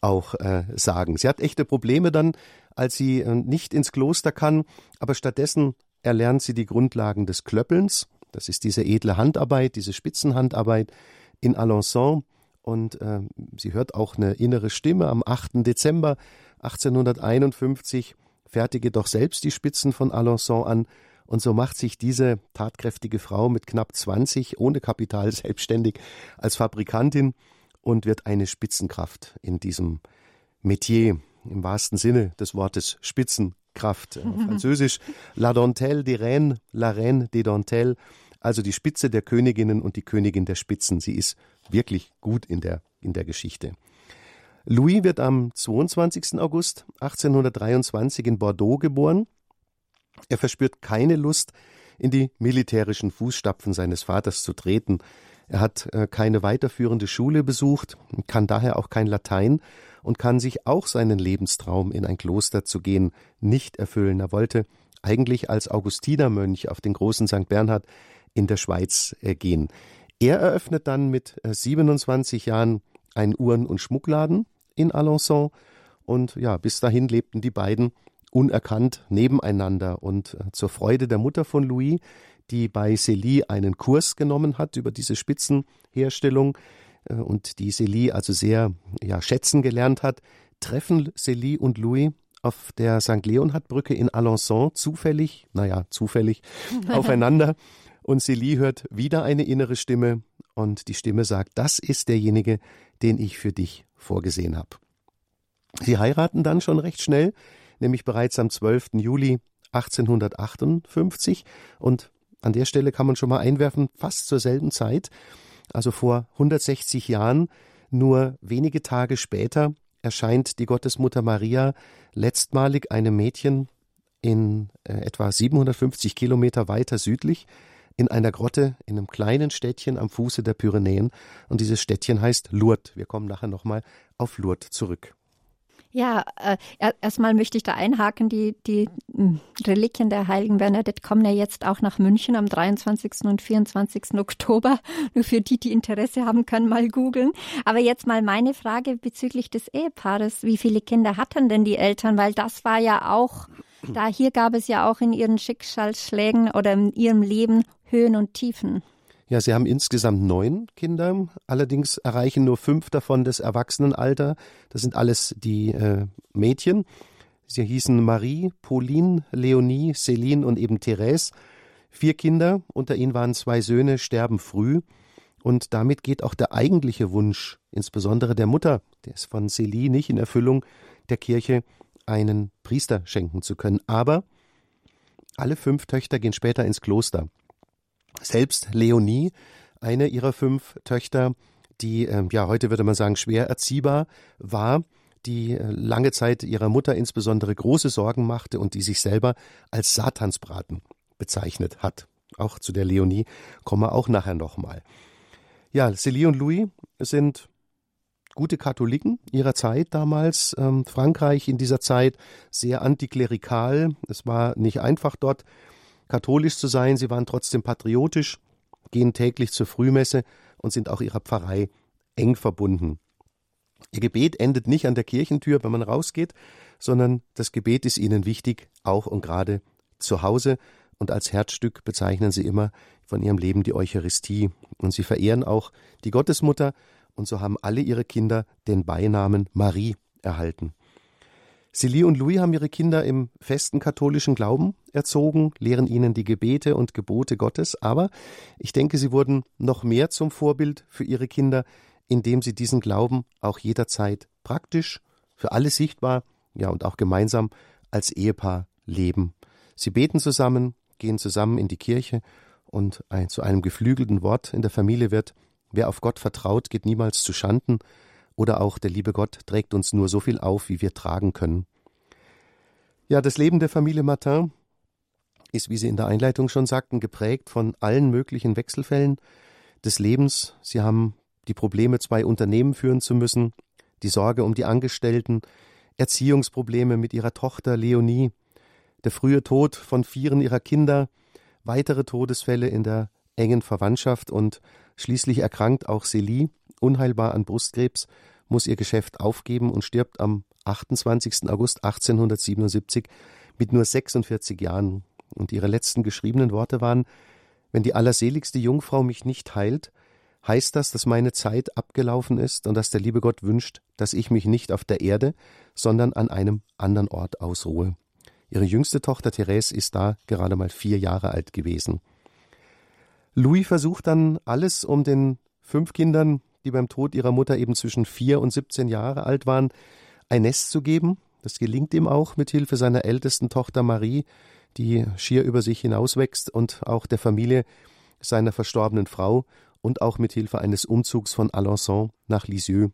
auch äh, sagen. Sie hat echte Probleme dann, als sie äh, nicht ins Kloster kann, aber stattdessen erlernt sie die Grundlagen des Klöppelns. Das ist diese edle Handarbeit, diese Spitzenhandarbeit in Alençon und äh, sie hört auch eine innere Stimme am 8. Dezember 1851, fertige doch selbst die Spitzen von Alençon an und so macht sich diese tatkräftige Frau mit knapp 20 ohne Kapital [laughs] selbstständig als Fabrikantin und wird eine Spitzenkraft in diesem Metier im wahrsten Sinne des Wortes Spitzenkraft. Auf [laughs] Französisch La Dentelle des Reines, La Reine des Dentelles, also die Spitze der Königinnen und die Königin der Spitzen. Sie ist wirklich gut in der, in der Geschichte. Louis wird am 22. August 1823 in Bordeaux geboren. Er verspürt keine Lust, in die militärischen Fußstapfen seines Vaters zu treten. Er hat äh, keine weiterführende Schule besucht, kann daher auch kein Latein und kann sich auch seinen Lebenstraum, in ein Kloster zu gehen, nicht erfüllen. Er wollte eigentlich als Augustinermönch auf den großen St. Bernhard in der Schweiz äh, gehen. Er eröffnet dann mit 27 äh, Jahren einen Uhren- und Schmuckladen in Alençon und ja, bis dahin lebten die beiden unerkannt nebeneinander und äh, zur Freude der Mutter von Louis, die bei Célie einen Kurs genommen hat über diese Spitzenherstellung äh, und die Célie also sehr ja, schätzen gelernt hat, treffen Célie und Louis auf der St. Leonhard-Brücke in Alençon zufällig, naja, zufällig, [laughs] aufeinander und Celie hört wieder eine innere Stimme und die Stimme sagt, das ist derjenige, den ich für dich vorgesehen habe. Sie heiraten dann schon recht schnell, nämlich bereits am 12. Juli 1858 und an der Stelle kann man schon mal einwerfen, fast zur selben Zeit, also vor 160 Jahren, nur wenige Tage später erscheint die Gottesmutter Maria letztmalig einem Mädchen in äh, etwa 750 Kilometer weiter südlich in einer Grotte in einem kleinen Städtchen am Fuße der Pyrenäen. Und dieses Städtchen heißt Lourdes. Wir kommen nachher nochmal auf Lourdes zurück. Ja, äh, erstmal möchte ich da einhaken, die, die hm, Reliquien der heiligen Bernadette kommen ja jetzt auch nach München am 23. und 24. Oktober. [laughs] Nur für die, die Interesse haben, können mal googeln. Aber jetzt mal meine Frage bezüglich des Ehepaares. Wie viele Kinder hatten denn die Eltern? Weil das war ja auch, da hier gab es ja auch in ihren Schicksalsschlägen oder in ihrem Leben Höhen und Tiefen. Ja, sie haben insgesamt neun Kinder, allerdings erreichen nur fünf davon das Erwachsenenalter. Das sind alles die äh, Mädchen. Sie hießen Marie, Pauline, Leonie, Céline und eben Therese. Vier Kinder, unter ihnen waren zwei Söhne, sterben früh. Und damit geht auch der eigentliche Wunsch, insbesondere der Mutter, der ist von Célie nicht in Erfüllung, der Kirche einen Priester schenken zu können. Aber alle fünf Töchter gehen später ins Kloster. Selbst Leonie, eine ihrer fünf Töchter, die, äh, ja, heute würde man sagen, schwer erziehbar war, die äh, lange Zeit ihrer Mutter insbesondere große Sorgen machte und die sich selber als Satansbraten bezeichnet hat. Auch zu der Leonie kommen wir auch nachher nochmal. Ja, Célie und Louis sind gute Katholiken ihrer Zeit damals. Ähm, Frankreich in dieser Zeit sehr antiklerikal. Es war nicht einfach dort katholisch zu sein, sie waren trotzdem patriotisch, gehen täglich zur Frühmesse und sind auch ihrer Pfarrei eng verbunden. Ihr Gebet endet nicht an der Kirchentür, wenn man rausgeht, sondern das Gebet ist ihnen wichtig, auch und gerade zu Hause. Und als Herzstück bezeichnen sie immer von ihrem Leben die Eucharistie. Und sie verehren auch die Gottesmutter. Und so haben alle ihre Kinder den Beinamen Marie erhalten. Celie und Louis haben ihre Kinder im festen katholischen Glauben erzogen, lehren ihnen die Gebete und Gebote Gottes, aber ich denke, sie wurden noch mehr zum Vorbild für ihre Kinder, indem sie diesen Glauben auch jederzeit praktisch, für alle sichtbar, ja und auch gemeinsam als Ehepaar leben. Sie beten zusammen, gehen zusammen in die Kirche und ein, zu einem geflügelten Wort in der Familie wird, wer auf Gott vertraut, geht niemals zu Schanden, oder auch der liebe Gott trägt uns nur so viel auf, wie wir tragen können. Ja, das Leben der Familie Martin ist, wie Sie in der Einleitung schon sagten, geprägt von allen möglichen Wechselfällen des Lebens. Sie haben die Probleme, zwei Unternehmen führen zu müssen, die Sorge um die Angestellten, Erziehungsprobleme mit ihrer Tochter Leonie, der frühe Tod von vieren ihrer Kinder, weitere Todesfälle in der engen Verwandtschaft und schließlich erkrankt auch Celie unheilbar an Brustkrebs, muss ihr Geschäft aufgeben und stirbt am 28. August 1877 mit nur 46 Jahren. Und ihre letzten geschriebenen Worte waren, wenn die allerseligste Jungfrau mich nicht heilt, heißt das, dass meine Zeit abgelaufen ist und dass der liebe Gott wünscht, dass ich mich nicht auf der Erde, sondern an einem anderen Ort ausruhe. Ihre jüngste Tochter Therese ist da gerade mal vier Jahre alt gewesen. Louis versucht dann alles, um den fünf Kindern die beim Tod ihrer Mutter eben zwischen vier und 17 Jahre alt waren, ein Nest zu geben. Das gelingt ihm auch mit Hilfe seiner ältesten Tochter Marie, die schier über sich hinauswächst und auch der Familie seiner verstorbenen Frau und auch mit Hilfe eines Umzugs von Alençon nach Lisieux.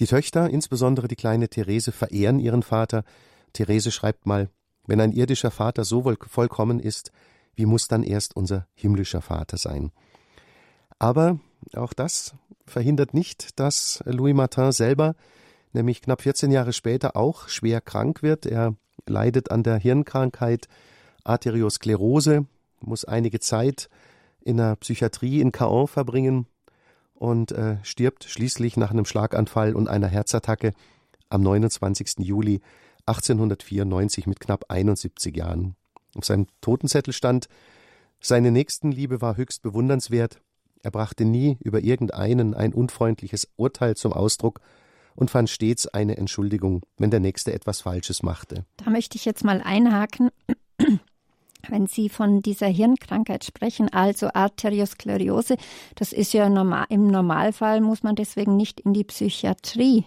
Die Töchter, insbesondere die kleine Therese, verehren ihren Vater. Therese schreibt mal, wenn ein irdischer Vater so vollkommen ist, wie muss dann erst unser himmlischer Vater sein? Aber auch das verhindert nicht, dass Louis Martin selber, nämlich knapp 14 Jahre später, auch schwer krank wird. Er leidet an der Hirnkrankheit Arteriosklerose, muss einige Zeit in der Psychiatrie in Caen verbringen und äh, stirbt schließlich nach einem Schlaganfall und einer Herzattacke am 29. Juli 1894 mit knapp 71 Jahren. Auf seinem Totenzettel stand, seine Nächstenliebe war höchst bewundernswert, er brachte nie über irgendeinen ein unfreundliches Urteil zum Ausdruck und fand stets eine Entschuldigung, wenn der Nächste etwas Falsches machte. Da möchte ich jetzt mal einhaken. Wenn Sie von dieser Hirnkrankheit sprechen, also Arteriosklerose, das ist ja normal, im Normalfall muss man deswegen nicht in die Psychiatrie.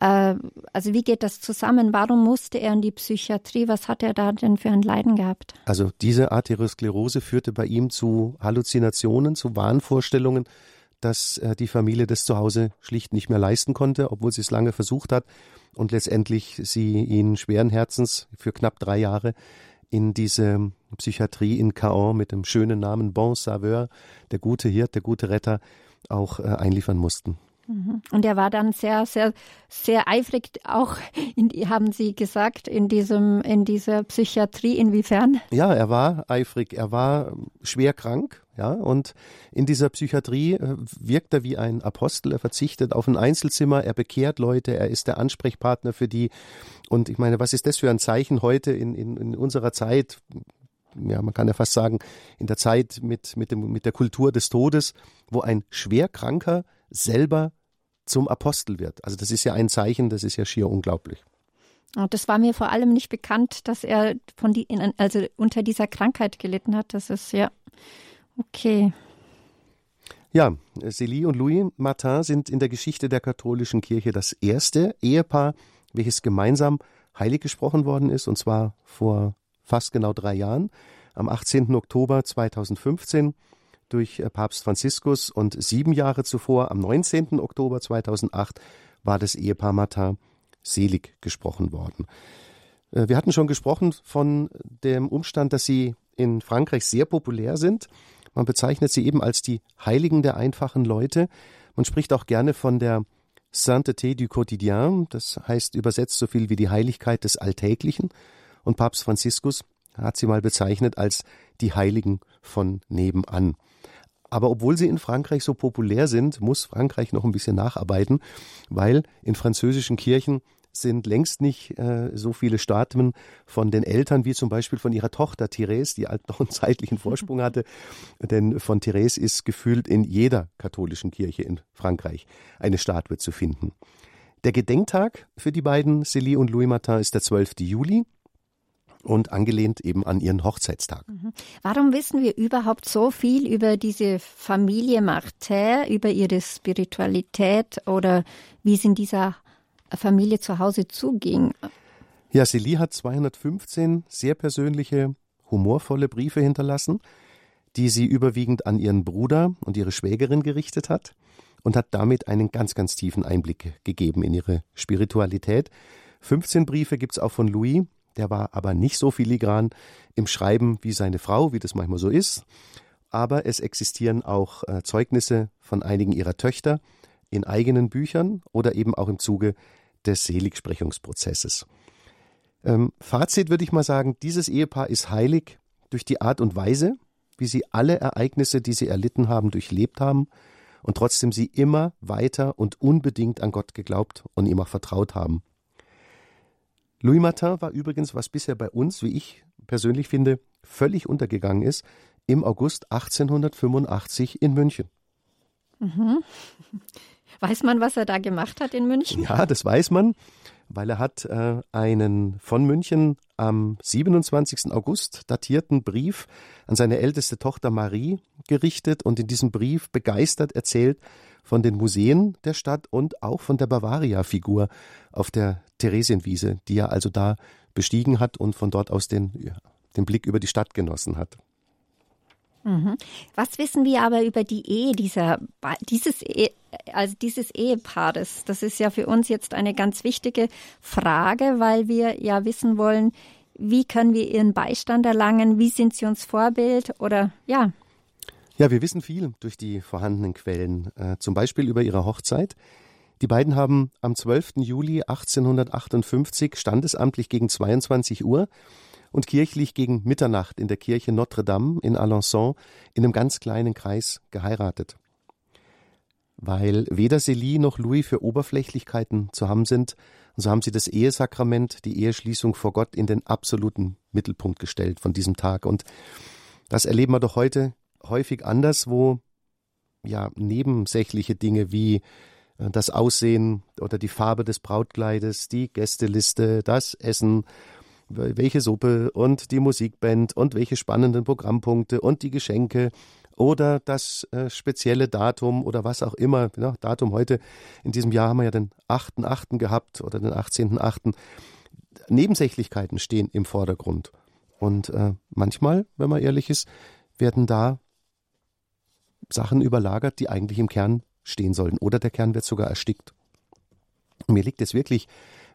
Äh, also wie geht das zusammen? Warum musste er in die Psychiatrie? Was hat er da denn für ein Leiden gehabt? Also diese Arteriosklerose führte bei ihm zu Halluzinationen, zu Wahnvorstellungen, dass die Familie das zu Hause schlicht nicht mehr leisten konnte, obwohl sie es lange versucht hat und letztendlich sie ihn schweren Herzens für knapp drei Jahre in diese Psychiatrie in Caen mit dem schönen Namen Bon Sauveur, der gute Hirt, der gute Retter, auch äh, einliefern mussten. Mhm. Und er war dann sehr, sehr, sehr eifrig, auch [laughs] in, haben Sie gesagt, in diesem, in dieser Psychiatrie. Inwiefern? Ja, er war eifrig. Er war schwer krank, ja, und in dieser Psychiatrie äh, wirkt er wie ein Apostel. Er verzichtet auf ein Einzelzimmer. Er bekehrt Leute. Er ist der Ansprechpartner für die. Und ich meine, was ist das für ein Zeichen heute in, in, in unserer Zeit? ja, man kann ja fast sagen, in der Zeit mit, mit, dem, mit der Kultur des Todes, wo ein Schwerkranker selber zum Apostel wird. Also das ist ja ein Zeichen, das ist ja schier unglaublich. Das war mir vor allem nicht bekannt, dass er von die, also unter dieser Krankheit gelitten hat. Das ist ja okay. Ja, Célie und Louis Martin sind in der Geschichte der katholischen Kirche das erste Ehepaar, welches gemeinsam heilig gesprochen worden ist, und zwar vor fast genau drei Jahren, am 18. Oktober 2015 durch äh, Papst Franziskus und sieben Jahre zuvor, am 19. Oktober 2008, war das Ehepaar Martin selig gesprochen worden. Äh, wir hatten schon gesprochen von dem Umstand, dass sie in Frankreich sehr populär sind. Man bezeichnet sie eben als die Heiligen der einfachen Leute. Man spricht auch gerne von der Sainteté du Quotidien, das heißt übersetzt so viel wie die Heiligkeit des Alltäglichen. Und Papst Franziskus hat sie mal bezeichnet als die Heiligen von nebenan. Aber obwohl sie in Frankreich so populär sind, muss Frankreich noch ein bisschen nacharbeiten, weil in französischen Kirchen sind längst nicht äh, so viele Statuen von den Eltern wie zum Beispiel von ihrer Tochter Therese, die halt [laughs] noch einen zeitlichen Vorsprung hatte. Denn von Therese ist gefühlt in jeder katholischen Kirche in Frankreich eine Statue zu finden. Der Gedenktag für die beiden, Célie und Louis Martin, ist der 12. Juli und angelehnt eben an ihren Hochzeitstag. Mhm. Warum wissen wir überhaupt so viel über diese Familie Martin, über ihre Spiritualität oder wie es in dieser Familie zu Hause zuging? Ja, Célie hat 215 sehr persönliche, humorvolle Briefe hinterlassen, die sie überwiegend an ihren Bruder und ihre Schwägerin gerichtet hat und hat damit einen ganz, ganz tiefen Einblick gegeben in ihre Spiritualität. 15 Briefe gibt's auch von Louis, der war aber nicht so filigran im Schreiben wie seine Frau, wie das manchmal so ist. Aber es existieren auch äh, Zeugnisse von einigen ihrer Töchter in eigenen Büchern oder eben auch im Zuge des Seligsprechungsprozesses. Ähm, Fazit würde ich mal sagen, dieses Ehepaar ist heilig durch die Art und Weise, wie sie alle Ereignisse, die sie erlitten haben, durchlebt haben und trotzdem sie immer weiter und unbedingt an Gott geglaubt und ihm auch vertraut haben. Louis Martin war übrigens, was bisher bei uns, wie ich persönlich finde, völlig untergegangen ist, im August 1885 in München. Mhm. [laughs] Weiß man, was er da gemacht hat in München? Ja, das weiß man, weil er hat äh, einen von München am 27. August datierten Brief an seine älteste Tochter Marie gerichtet und in diesem Brief begeistert erzählt von den Museen der Stadt und auch von der Bavaria-Figur auf der Theresienwiese, die er also da bestiegen hat und von dort aus den, ja, den Blick über die Stadt genossen hat. Mhm. Was wissen wir aber über die Ehe dieser, dieses, Ehe, also dieses Ehepaares? Das ist ja für uns jetzt eine ganz wichtige Frage, weil wir ja wissen wollen, wie können wir ihren Beistand erlangen? Wie sind sie uns Vorbild? Oder ja. Ja, wir wissen viel durch die vorhandenen Quellen, äh, zum Beispiel über ihre Hochzeit. Die beiden haben am 12. Juli 1858 standesamtlich gegen 22 Uhr und kirchlich gegen Mitternacht in der Kirche Notre Dame in Alençon in einem ganz kleinen Kreis geheiratet. Weil weder Célie noch Louis für Oberflächlichkeiten zu haben sind, so haben sie das Ehesakrament, die Eheschließung vor Gott in den absoluten Mittelpunkt gestellt von diesem Tag. Und das erleben wir doch heute häufig anders, wo ja nebensächliche Dinge wie äh, das Aussehen oder die Farbe des Brautkleides, die Gästeliste, das Essen welche Suppe und die Musikband und welche spannenden Programmpunkte und die Geschenke oder das äh, spezielle Datum oder was auch immer. Ja, Datum heute, in diesem Jahr haben wir ja den 8.8. gehabt oder den 18.8. Nebensächlichkeiten stehen im Vordergrund. Und äh, manchmal, wenn man ehrlich ist, werden da Sachen überlagert, die eigentlich im Kern stehen sollten. Oder der Kern wird sogar erstickt. Mir liegt es wirklich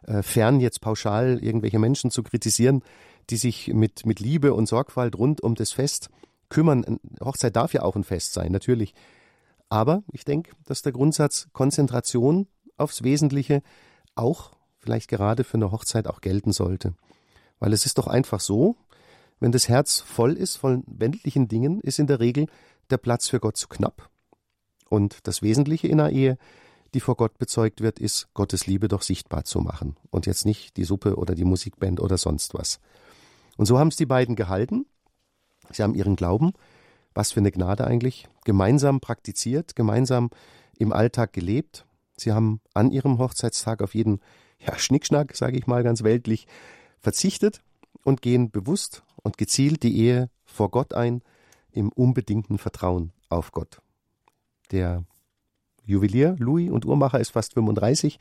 äh, fern, jetzt pauschal irgendwelche Menschen zu kritisieren, die sich mit, mit Liebe und Sorgfalt rund um das Fest kümmern. Hochzeit darf ja auch ein Fest sein, natürlich. Aber ich denke, dass der Grundsatz Konzentration aufs Wesentliche auch vielleicht gerade für eine Hochzeit auch gelten sollte. Weil es ist doch einfach so, wenn das Herz voll ist von weltlichen Dingen, ist in der Regel der Platz für Gott zu knapp. Und das Wesentliche in einer Ehe die vor Gott bezeugt wird, ist, Gottes Liebe doch sichtbar zu machen und jetzt nicht die Suppe oder die Musikband oder sonst was. Und so haben es die beiden gehalten. Sie haben ihren Glauben, was für eine Gnade eigentlich, gemeinsam praktiziert, gemeinsam im Alltag gelebt. Sie haben an ihrem Hochzeitstag auf jeden ja, Schnickschnack, sage ich mal ganz weltlich, verzichtet und gehen bewusst und gezielt die Ehe vor Gott ein, im unbedingten Vertrauen auf Gott. Der Juwelier Louis und Uhrmacher ist fast 35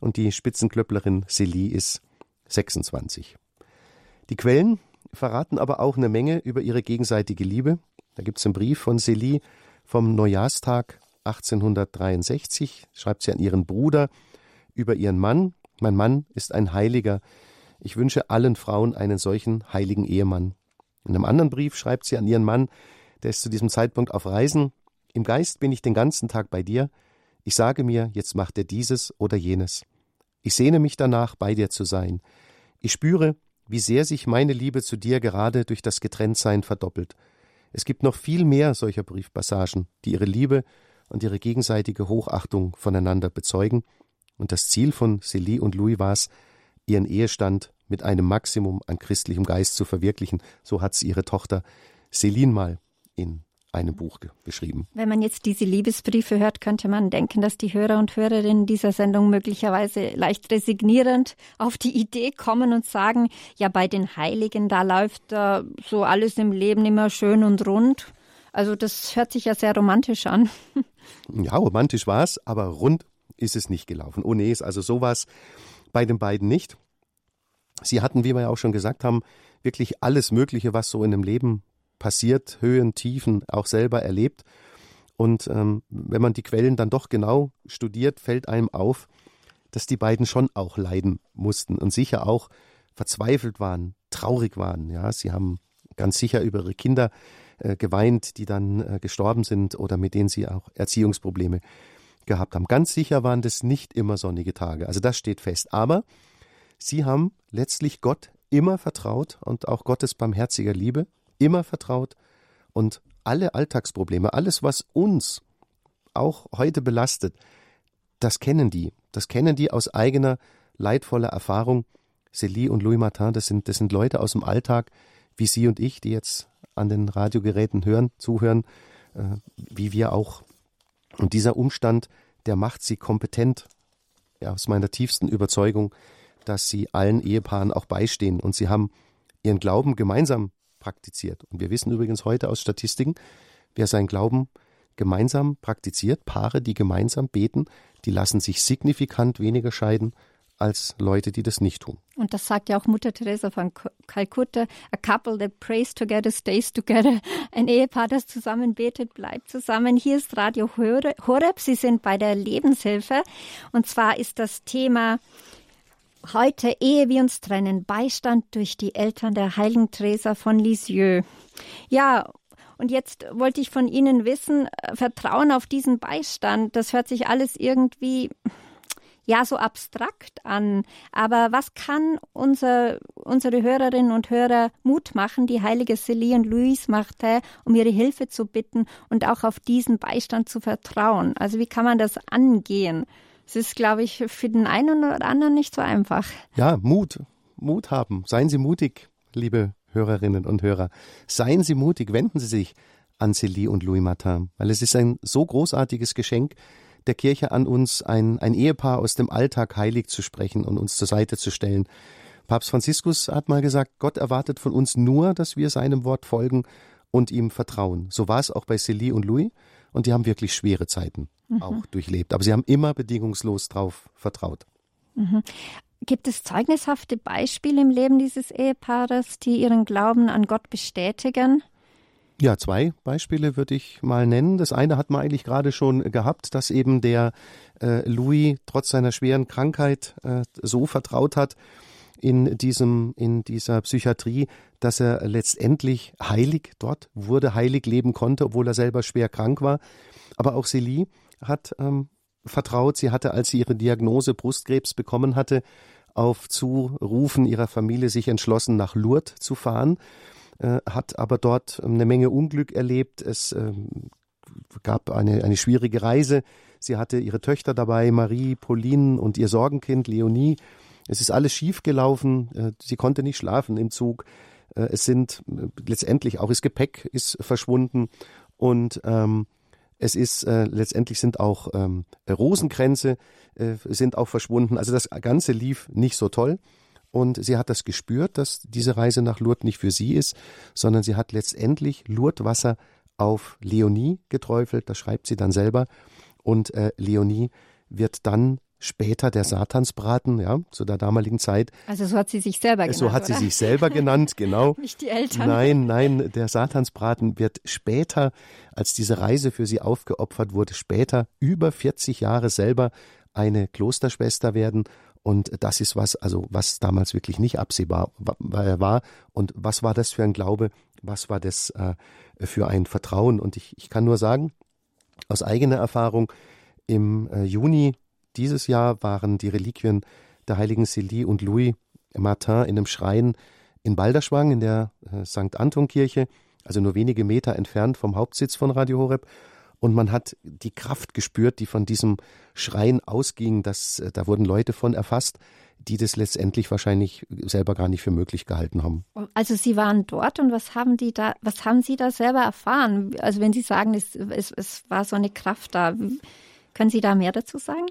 und die Spitzenklöpplerin Célie ist 26. Die Quellen verraten aber auch eine Menge über ihre gegenseitige Liebe. Da gibt es einen Brief von Célie vom Neujahrstag 1863, schreibt sie an ihren Bruder über ihren Mann. Mein Mann ist ein Heiliger. Ich wünsche allen Frauen einen solchen heiligen Ehemann. In einem anderen Brief schreibt sie an ihren Mann, der ist zu diesem Zeitpunkt auf Reisen im Geist bin ich den ganzen Tag bei dir. Ich sage mir, jetzt macht er dieses oder jenes. Ich sehne mich danach, bei dir zu sein. Ich spüre, wie sehr sich meine Liebe zu dir gerade durch das Getrenntsein verdoppelt. Es gibt noch viel mehr solcher Briefpassagen, die ihre Liebe und ihre gegenseitige Hochachtung voneinander bezeugen. Und das Ziel von Célie und Louis war es, ihren Ehestand mit einem Maximum an christlichem Geist zu verwirklichen. So hat sie ihre Tochter Céline mal in einem Buch geschrieben. Wenn man jetzt diese Liebesbriefe hört, könnte man denken, dass die Hörer und Hörerinnen dieser Sendung möglicherweise leicht resignierend auf die Idee kommen und sagen, ja, bei den Heiligen, da läuft äh, so alles im Leben immer schön und rund. Also das hört sich ja sehr romantisch an. [laughs] Ja, romantisch war es, aber rund ist es nicht gelaufen. Oh nee, ist also sowas bei den beiden nicht. Sie hatten, wie wir ja auch schon gesagt haben, wirklich alles Mögliche, was so in einem Leben passiert, Höhen, Tiefen auch selber erlebt. Und ähm, wenn man die Quellen dann doch genau studiert, fällt einem auf, dass die beiden schon auch leiden mussten und sicher auch verzweifelt waren, traurig waren. Ja, sie haben ganz sicher über ihre Kinder äh, geweint, die dann äh, gestorben sind oder mit denen sie auch Erziehungsprobleme gehabt haben. Ganz sicher waren das nicht immer sonnige Tage. Also das steht fest. Aber sie haben letztlich Gott immer vertraut und auch Gottes barmherziger Liebe immer vertraut und alle Alltagsprobleme, alles, was uns auch heute belastet, das kennen die. Das kennen die aus eigener leidvoller Erfahrung. Célie und Louis Martin, das sind, das sind Leute aus dem Alltag, wie Sie und ich, die jetzt an den Radiogeräten hören, zuhören, äh, wie wir auch. Und dieser Umstand, der macht sie kompetent, ja, aus meiner tiefsten Überzeugung, dass sie allen Ehepaaren auch beistehen. Und sie haben ihren Glauben gemeinsam praktiziert. Und wir wissen übrigens heute aus Statistiken, wer seinen Glauben gemeinsam praktiziert, Paare, die gemeinsam beten, die lassen sich signifikant weniger scheiden als Leute, die das nicht tun. Und das sagt ja auch Mutter Teresa von Kalkutta, a couple that prays together stays together. [laughs] Ein Ehepaar, das zusammen betet, bleibt zusammen. Hier ist Radio Horeb. Sie sind bei der Lebenshilfe. Und zwar ist das Thema Heute, ehe wir uns trennen, Beistand durch die Eltern der heiligen Teresa von Lisieux. Ja, und jetzt wollte ich von Ihnen wissen, äh, Vertrauen auf diesen Beistand, das hört sich alles irgendwie ja so abstrakt an. Aber was kann unser, unsere Hörerinnen und Hörer Mut machen, die heilige Celie und Louise Martin um ihre Hilfe zu bitten und auch auf diesen Beistand zu vertrauen? Also wie kann man das angehen? Es ist, glaube ich, für den einen oder anderen nicht so einfach. Ja, Mut. Mut haben. Seien Sie mutig, liebe Hörerinnen und Hörer. Seien Sie mutig, wenden Sie sich an Célie und Louis Martin, weil es ist ein so großartiges Geschenk der Kirche an uns, ein, ein Ehepaar aus dem Alltag heilig zu sprechen und uns zur Seite zu stellen. Papst Franziskus hat mal gesagt, Gott erwartet von uns nur, dass wir seinem Wort folgen und ihm vertrauen. So war es auch bei Célie und Louis und die haben wirklich schwere Zeiten mhm. auch durchlebt. Aber sie haben immer bedingungslos darauf vertraut. Mhm. Gibt es zeugnishafte Beispiele im Leben dieses Ehepaares, die ihren Glauben an Gott bestätigen? Ja, zwei Beispiele würde ich mal nennen. Das eine hat man eigentlich gerade schon gehabt, dass eben der äh, Louis trotz seiner schweren Krankheit äh, so vertraut hat in diesem in dieser Psychiatrie, dass er letztendlich heilig dort wurde, heilig leben konnte, obwohl er selber schwer krank war. Aber auch Celie hat ähm, vertraut. Sie hatte, als sie ihre Diagnose Brustkrebs bekommen hatte, auf Zurufen ihrer Familie sich entschlossen, nach Lourdes zu fahren, äh, hat aber dort eine Menge Unglück erlebt. Es äh, gab eine, eine schwierige Reise. Sie hatte ihre Töchter dabei, Marie, Pauline und ihr Sorgenkind Leonie. Es ist alles schief gelaufen. Äh, sie konnte nicht schlafen im Zug. Äh, es sind äh, letztendlich auch das Gepäck ist verschwunden und ähm, es ist äh, letztendlich sind auch ähm, Rosenkränze äh, sind auch verschwunden. Also das Ganze lief nicht so toll. Und sie hat das gespürt, dass diese Reise nach Lourdes nicht für sie ist, sondern sie hat letztendlich Lourdeswasser auf Leonie geträufelt. Das schreibt sie dann selber. Und äh, Leonie wird dann später der Satansbraten, ja, zu der damaligen Zeit. Also so hat sie sich selber genannt. So hat sie oder? sich selber genannt, genau. [laughs] Nicht die Eltern. Nein, nein, der Satansbraten wird später, als diese Reise für sie aufgeopfert wurde, später über 40 Jahre selber eine Klosterschwester werden. Und das ist was, also was damals wirklich nicht absehbar war. Und was war das für ein Glaube? Was war das äh, für ein Vertrauen? Und ich, ich kann nur sagen, aus eigener Erfahrung, im äh, Juni dieses Jahr waren die Reliquien der heiligen Célie und Louis Martin in einem Schrein in Balderschwang in der äh, St. Anton Kirche, also nur wenige Meter entfernt vom Hauptsitz von Radio Horeb. und man hat die Kraft gespürt, die von diesem Schreien ausging, dass äh, da wurden Leute von erfasst, die das letztendlich wahrscheinlich selber gar nicht für möglich gehalten haben. Also Sie waren dort und was haben die da, was haben Sie da selber erfahren? Also wenn Sie sagen, es, es, es war so eine Kraft da, können Sie da mehr dazu sagen?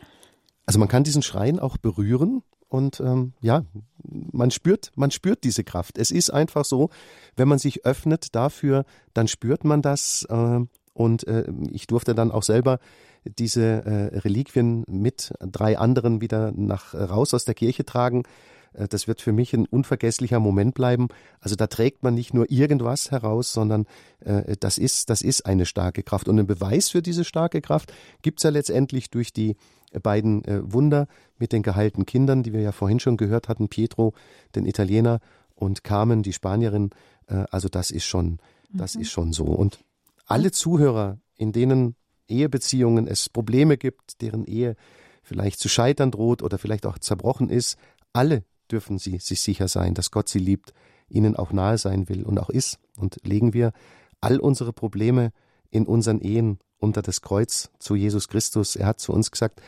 Also man kann diesen Schreien auch berühren und ähm, ja, man spürt, man spürt diese Kraft. Es ist einfach so, wenn man sich öffnet dafür, dann spürt man das. Äh, und äh, ich durfte dann auch selber diese äh, Reliquien mit drei anderen wieder nach äh, raus aus der Kirche tragen. Äh, das wird für mich ein unvergesslicher Moment bleiben. Also da trägt man nicht nur irgendwas heraus, sondern äh, das ist, das ist eine starke Kraft. Und einen Beweis für diese starke Kraft gibt's ja letztendlich durch die beiden äh, Wunder mit den geheilten Kindern, die wir ja vorhin schon gehört hatten, Pietro, den Italiener, und Carmen, die Spanierin. Äh, also das ist schon, das mhm. ist schon so. Und alle Zuhörer, in denen Ehebeziehungen es Probleme gibt, deren Ehe vielleicht zu scheitern droht oder vielleicht auch zerbrochen ist, alle dürfen sie sich sicher sein, dass Gott sie liebt, ihnen auch nahe sein will und auch ist. Und legen wir all unsere Probleme in unseren Ehen unter das Kreuz zu Jesus Christus. Er hat zu uns gesagt,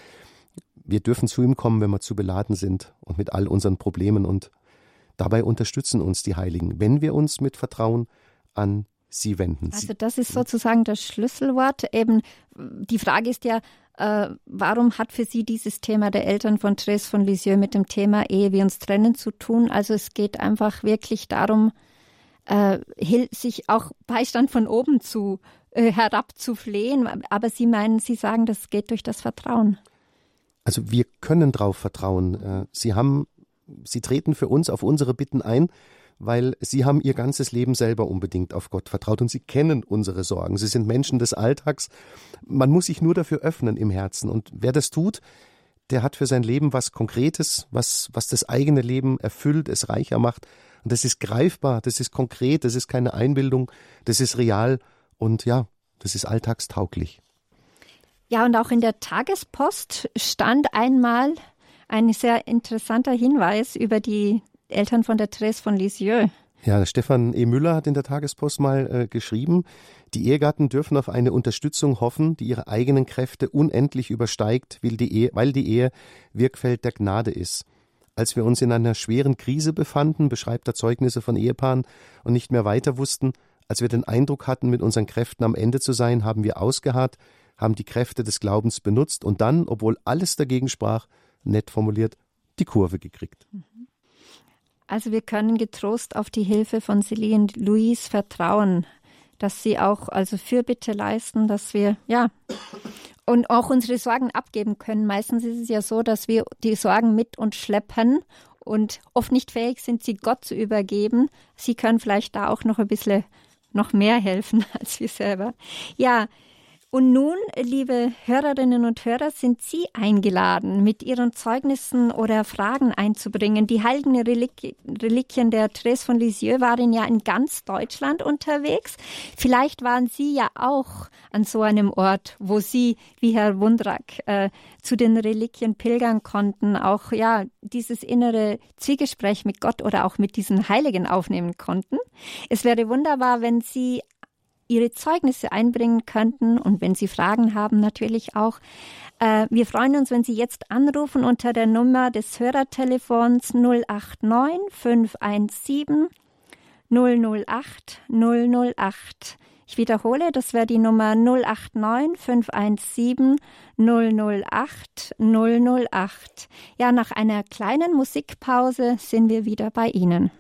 wir dürfen zu ihm kommen, wenn wir zu beladen sind und mit all unseren Problemen und dabei unterstützen uns die Heiligen, wenn wir uns mit Vertrauen an sie wenden. Also das ist sozusagen das Schlüsselwort. Eben die Frage ist ja, äh, warum hat für Sie dieses Thema der Eltern von Therese von Lisieux mit dem Thema Ehe wir uns trennen zu tun? Also es geht einfach wirklich darum, äh, sich auch Beistand von oben zu äh, herabzuflehen. Aber Sie meinen, Sie sagen, das geht durch das Vertrauen. Also wir können darauf vertrauen. Äh, Sie haben, Sie treten für uns auf unsere Bitten ein weil sie haben ihr ganzes Leben selber unbedingt auf Gott vertraut und sie kennen unsere Sorgen. Sie sind Menschen des Alltags. Man muss sich nur dafür öffnen im Herzen. Und wer das tut, der hat für sein Leben was Konkretes, was, was das eigene Leben erfüllt, es reicher macht. Und das ist greifbar, das ist konkret, das ist keine Einbildung, das ist real und ja, das ist alltagstauglich. Ja, und auch in der Tagespost stand einmal ein sehr interessanter Hinweis über die Eltern von der Therese von Lisieux. Ja, Stefan E. Müller hat in der Tagespost mal äh, geschrieben, die Ehegatten dürfen auf eine Unterstützung hoffen, die ihre eigenen Kräfte unendlich übersteigt, weil die Ehe, weil die Ehe Wirkfeld der Gnade ist. Als wir uns in einer schweren Krise befanden, beschreibt er Zeugnisse von Ehepaaren und nicht mehr weiter wussten, als wir den Eindruck hatten, mit unseren Kräften am Ende zu sein, haben wir ausgeharrt, haben die Kräfte des Glaubens benutzt und dann, obwohl alles dagegen sprach, nett formuliert, die Kurve gekriegt. Mhm. Also wir können getrost auf die Hilfe von Celine Louise vertrauen, dass sie auch also Fürbitte leisten, dass wir ja und auch unsere Sorgen abgeben können. Meistens ist es ja so, dass wir die Sorgen mit uns schleppen und oft nicht fähig sind, sie Gott zu übergeben. Sie können vielleicht da auch noch ein bisschen noch mehr helfen [laughs] als wir selber. Ja, und nun, liebe Hörerinnen und Hörer, sind Sie eingeladen, mit Ihren Zeugnissen oder Fragen einzubringen. Die heiligen Relik Reliquien der Therese von Lisieux waren ja in ganz Deutschland unterwegs. Vielleicht waren Sie ja auch an so einem Ort, wo Sie, wie Herr Wundrak, äh, zu den Reliquien pilgern konnten, auch ja dieses innere Zwiegespräch mit Gott oder auch mit diesen Heiligen aufnehmen konnten. Es wäre wunderbar, wenn Sie Ihre Zeugnisse einbringen könnten und wenn Sie Fragen haben, natürlich auch. Äh, wir freuen uns, wenn Sie jetzt anrufen unter der Nummer des Hörertelefons 089 517 008 008. Ich wiederhole, das wäre die Nummer 089 517 008 008. Ja, nach einer kleinen Musikpause sind wir wieder bei Ihnen.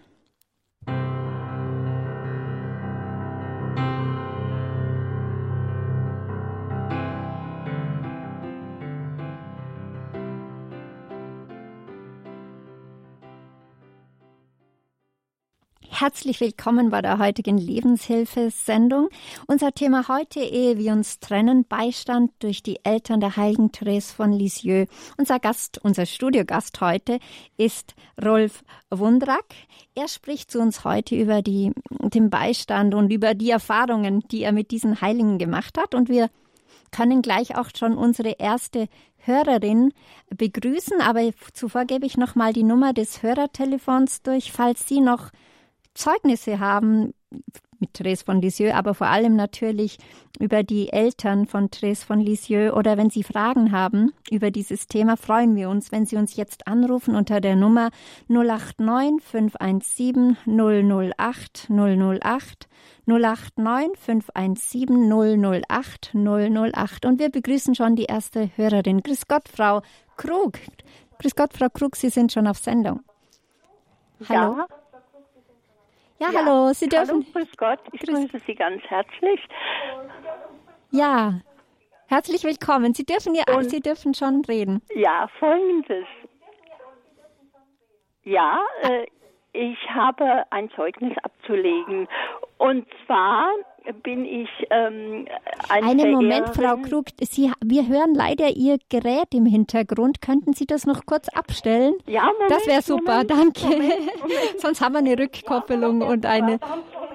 Herzlich willkommen bei der heutigen Lebenshilfesendung. Unser Thema heute, ehe wir uns trennen, Beistand durch die Eltern der heiligen Therese von Lisieux. Unser Gast, unser Studiogast heute ist Rolf Wundrak. Er spricht zu uns heute über die, den Beistand und über die Erfahrungen, die er mit diesen Heiligen gemacht hat. Und wir können gleich auch schon unsere erste Hörerin begrüßen. Aber zuvor gebe ich nochmal die Nummer des Hörertelefons durch, falls Sie noch Zeugnisse haben, mit Therese von Lisieux, aber vor allem natürlich über die Eltern von Therese von Lisieux. Oder wenn Sie Fragen haben über dieses Thema, freuen wir uns, wenn Sie uns jetzt anrufen unter der Nummer 089 517 008 008 089 517 008 008. Und wir begrüßen schon die erste Hörerin. Grüß Gott, Frau Krug. Grüß Gott, Frau Krug, Sie sind schon auf Sendung. Hallo. Ja. Ja, ja, hallo, Sie dürfen. Hallo, grüß Gott, ich grüß. grüße Sie ganz herzlich. Ja, herzlich willkommen. Sie dürfen ja, Und, Sie dürfen schon reden. Ja, folgendes. Ja, äh, ich habe ein Zeugnis abzulegen. Und zwar bin ich ähm, eine Einen Moment, Frau Krug. Sie, wir hören leider Ihr Gerät im Hintergrund. Könnten Sie das noch kurz abstellen? Ja, Moment, Das wäre super, Moment, danke. Moment, [laughs] Moment. Sonst haben wir eine Rückkoppelung und eine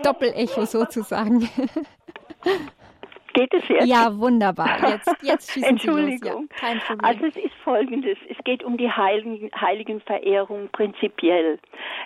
Doppelecho sozusagen. [laughs] Geht es jetzt? Ja, wunderbar. Jetzt, jetzt [laughs] schießen Entschuldigung. Sie los. Ja, also es ist folgendes. Es geht um die Heiligen, Heiligenverehrung prinzipiell.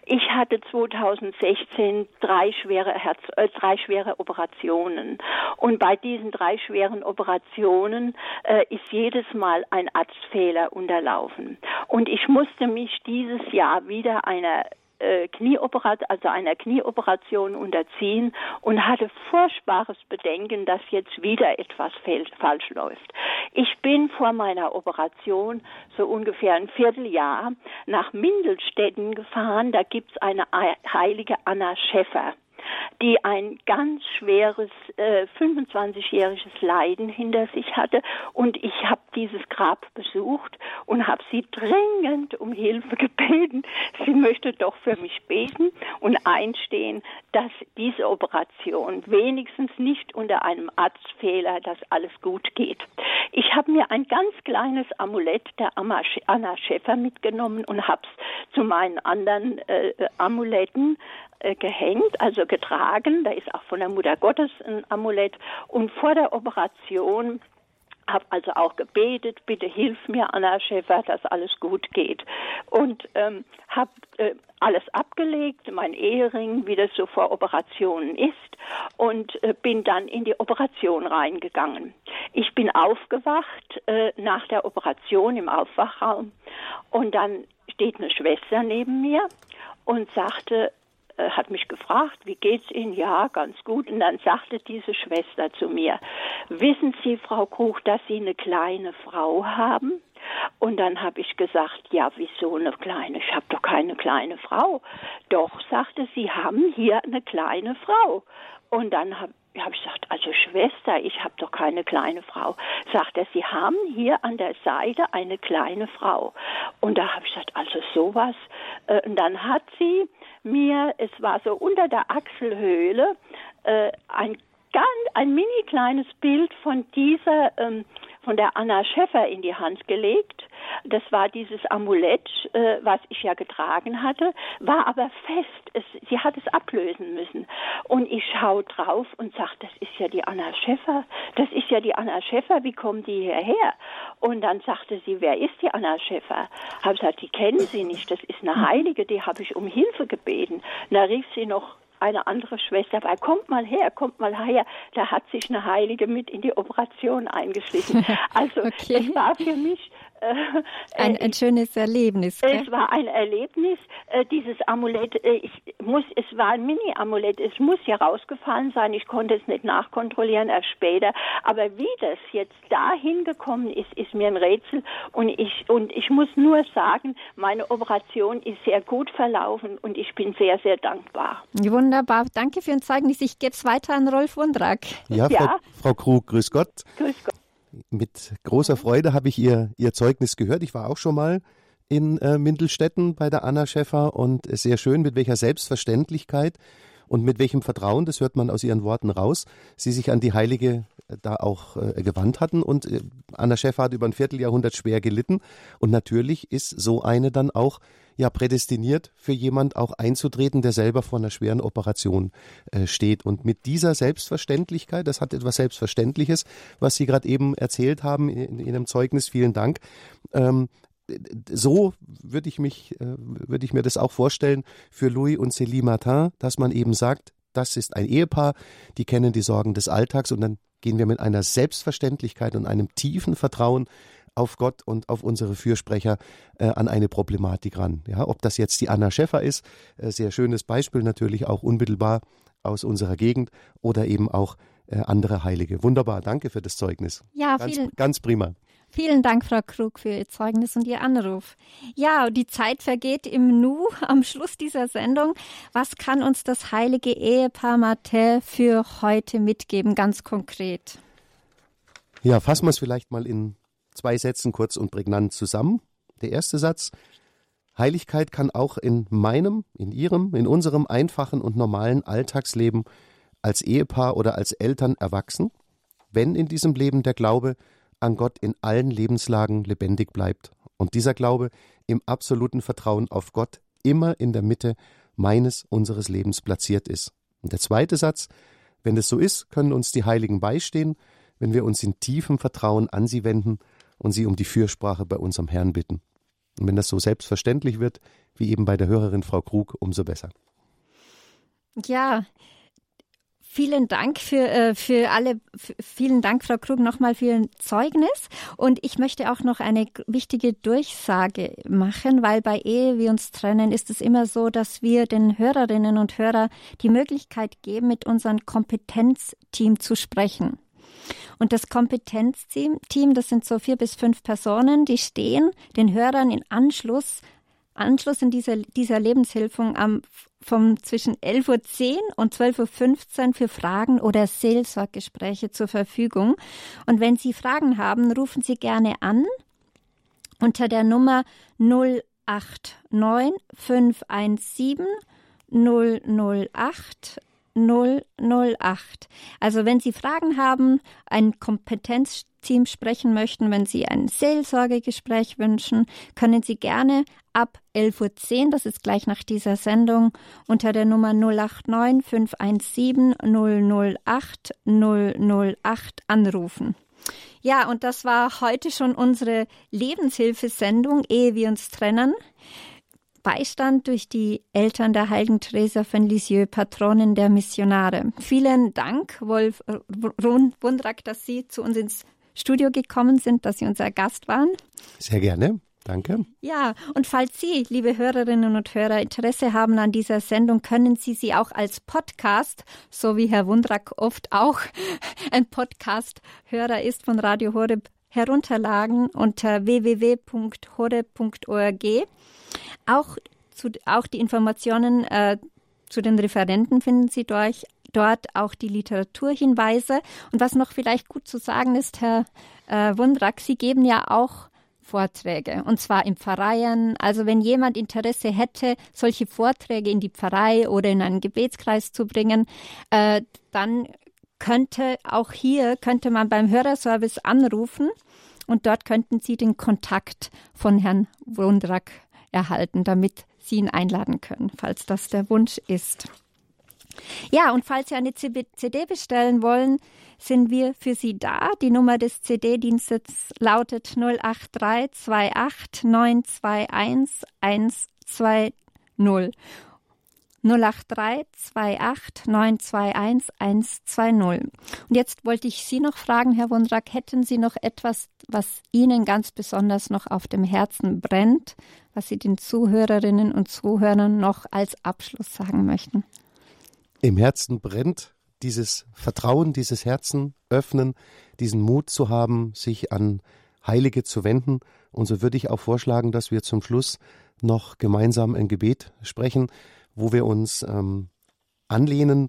Ich hatte 2016 drei schwere Herz, äh, drei schwere Operationen. Und bei diesen drei schweren Operationen äh, ist jedes Mal ein Arztfehler unterlaufen. Und ich musste mich dieses Jahr wieder einer äh, Knieoperation, also einer Knieoperation unterziehen und hatte furchtbares Bedenken, dass jetzt wieder etwas falsch läuft. Ich bin vor meiner Operation so ungefähr ein Vierteljahr nach Mindelstetten gefahren. Da gibt's eine heilige Anna Schäffer die ein ganz schweres äh, 25-jähriges Leiden hinter sich hatte. Und ich habe dieses Grab besucht und habe sie dringend um Hilfe [laughs] gebeten. Sie möchte doch für mich beten und einstehen, dass diese Operation wenigstens nicht unter einem Arztfehler, dass alles gut geht. Ich habe mir ein ganz kleines Amulett der Anna Schäffer mitgenommen und habe es zu meinen anderen äh, Amuletten äh, gehängt, also getragen. Da ist auch von der Mutter Gottes ein Amulett. Und vor der Operation habe also auch gebetet, bitte hilf mir, Anna Schäfer, dass alles gut geht. Und ähm, habe äh, alles abgelegt, mein Ehering, wie das so vor Operationen ist, und äh, bin dann in die Operation reingegangen. Ich bin aufgewacht äh, nach der Operation im Aufwachraum und dann steht eine Schwester neben mir und sagte, äh, hat mich gefragt, wie geht's Ihnen? Ja, ganz gut. Und dann sagte diese Schwester zu mir, wissen Sie, Frau Krug, dass Sie eine kleine Frau haben? Und dann habe ich gesagt, ja, wieso eine kleine? Ich habe doch keine kleine Frau. Doch, sagte sie, haben hier eine kleine Frau. Und dann habe habe ich gesagt, also Schwester, ich habe doch keine kleine Frau. Sagt er, Sie haben hier an der Seite eine kleine Frau. Und da habe ich gesagt, also sowas. Äh, und dann hat sie mir, es war so unter der Achselhöhle, äh, ein ganz, ein mini kleines Bild von dieser ähm, von der Anna Schäffer in die Hand gelegt. Das war dieses Amulett, äh, was ich ja getragen hatte, war aber fest. Es, sie hat es ablösen müssen. Und ich schaue drauf und sage, das ist ja die Anna Schäffer. Das ist ja die Anna Schäffer. Wie kommt die hierher? Und dann sagte sie, wer ist die Anna Schäffer? Habe gesagt, die kennen Sie nicht. Das ist eine Heilige. Die habe ich um Hilfe gebeten. Da rief sie noch eine andere Schwester bei, kommt mal her, kommt mal her. Da hat sich eine Heilige mit in die Operation eingeschlichen. [laughs] Also okay. es war für mich ein, ein schönes Erlebnis. Gell? Es war ein Erlebnis. Äh, dieses Amulett, äh, ich muss, es war ein Mini-Amulett. Es muss ja rausgefallen sein. Ich konnte es nicht nachkontrollieren, erst später. Aber wie das jetzt dahin gekommen ist, ist mir ein Rätsel. Und ich, und ich muss nur sagen, meine Operation ist sehr gut verlaufen und ich bin sehr, sehr dankbar. Wunderbar. Danke für ein Zeugnis. Ich gebe es weiter an Rolf Wundrak. Ja, Frau, ja. Frau Krug, grüß Gott. Grüß Gott. Mit großer Freude habe ich ihr, ihr Zeugnis gehört. Ich war auch schon mal in äh, Mindelstetten bei der Anna Schäffer und sehr schön, mit welcher Selbstverständlichkeit und mit welchem Vertrauen, das hört man aus ihren Worten raus, sie sich an die Heilige da auch äh, gewandt hatten. Und äh, Anna Schäffer hat über ein Vierteljahrhundert schwer gelitten. Und natürlich ist so eine dann auch ja prädestiniert für jemand auch einzutreten, der selber vor einer schweren Operation äh, steht. Und mit dieser Selbstverständlichkeit, das hat etwas Selbstverständliches, was Sie gerade eben erzählt haben in, in Ihrem Zeugnis, vielen Dank. Ähm, so würde ich mich, äh, würde ich mir das auch vorstellen für Louis und Célie Martin, dass man eben sagt, das ist ein Ehepaar, die kennen die Sorgen des Alltags und dann gehen wir mit einer Selbstverständlichkeit und einem tiefen Vertrauen auf Gott und auf unsere Fürsprecher äh, an eine Problematik ran. Ja, ob das jetzt die Anna Schäffer ist, äh, sehr schönes Beispiel natürlich auch unmittelbar aus unserer Gegend oder eben auch äh, andere Heilige. Wunderbar, danke für das Zeugnis. Ja, ganz, vielen, ganz prima. Vielen Dank, Frau Krug, für Ihr Zeugnis und Ihr Anruf. Ja, die Zeit vergeht im Nu am Schluss dieser Sendung. Was kann uns das heilige Ehepaar Mathe für heute mitgeben, ganz konkret? Ja, fassen wir es vielleicht mal in zwei Sätzen kurz und prägnant zusammen. Der erste Satz. Heiligkeit kann auch in meinem, in Ihrem, in unserem einfachen und normalen Alltagsleben als Ehepaar oder als Eltern erwachsen, wenn in diesem Leben der Glaube an Gott in allen Lebenslagen lebendig bleibt und dieser Glaube im absoluten Vertrauen auf Gott immer in der Mitte meines, unseres Lebens platziert ist. Und der zweite Satz, wenn es so ist, können uns die Heiligen beistehen, wenn wir uns in tiefem Vertrauen an sie wenden und sie um die Fürsprache bei unserem Herrn bitten. Und wenn das so selbstverständlich wird, wie eben bei der Hörerin Frau Krug, umso besser. Ja, Vielen Dank für, äh, für alle, vielen Dank, Frau Krug, nochmal für Ihr Zeugnis. Und ich möchte auch noch eine wichtige Durchsage machen, weil bei Ehe wir uns trennen, ist es immer so, dass wir den Hörerinnen und Hörern die Möglichkeit geben, mit unserem Kompetenzteam zu sprechen. Und das Kompetenzteam, das sind so vier bis fünf Personen, die stehen den Hörern in Anschluss Anschluss in dieser, dieser Lebenshilfung am vom zwischen 11.10 Uhr und 12.15 Uhr für Fragen oder Seelsorggespräche zur Verfügung. Und wenn Sie Fragen haben, rufen Sie gerne an unter der Nummer 089 517 008 008. Also wenn Sie Fragen haben, ein Kompetenzteam sprechen möchten, wenn Sie ein Seelsorgegespräch wünschen, können Sie gerne ab 11.10 Uhr, das ist gleich nach dieser Sendung, unter der Nummer 089 517 008 008 anrufen. Ja, und das war heute schon unsere Lebenshilfesendung, ehe wir uns trennen. Beistand durch die Eltern der heiligen Teresa von Lisieux, Patronin der Missionare. Vielen Dank, Wolf Wundrak, dass Sie zu uns ins Studio gekommen sind, dass Sie unser Gast waren. Sehr gerne. Danke. Ja, und falls Sie, liebe Hörerinnen und Hörer, Interesse haben an dieser Sendung, können Sie sie auch als Podcast, so wie Herr Wundrak oft auch [laughs] ein Podcast-Hörer ist von Radio Horeb, herunterladen unter www.horeb.org. Auch, zu, auch die Informationen äh, zu den Referenten finden Sie durch, dort, auch die Literaturhinweise. Und was noch vielleicht gut zu sagen ist, Herr äh, Wundrak, Sie geben ja auch Vorträge und zwar in Pfarreien. Also wenn jemand Interesse hätte, solche Vorträge in die Pfarrei oder in einen Gebetskreis zu bringen, äh, dann könnte auch hier könnte man beim Hörerservice anrufen und dort könnten Sie den Kontakt von Herrn Wundrak erhalten, damit Sie ihn einladen können, falls das der Wunsch ist. Ja, und falls Sie eine CD bestellen wollen, sind wir für Sie da. Die Nummer des CD-Dienstes lautet 08328 921 120. 083 28 921 120. Und jetzt wollte ich Sie noch fragen, Herr Wundrak, hätten Sie noch etwas, was Ihnen ganz besonders noch auf dem Herzen brennt, was Sie den Zuhörerinnen und Zuhörern noch als Abschluss sagen möchten? Im Herzen brennt dieses Vertrauen, dieses Herzen öffnen, diesen Mut zu haben, sich an Heilige zu wenden. Und so würde ich auch vorschlagen, dass wir zum Schluss noch gemeinsam ein Gebet sprechen, wo wir uns ähm, anlehnen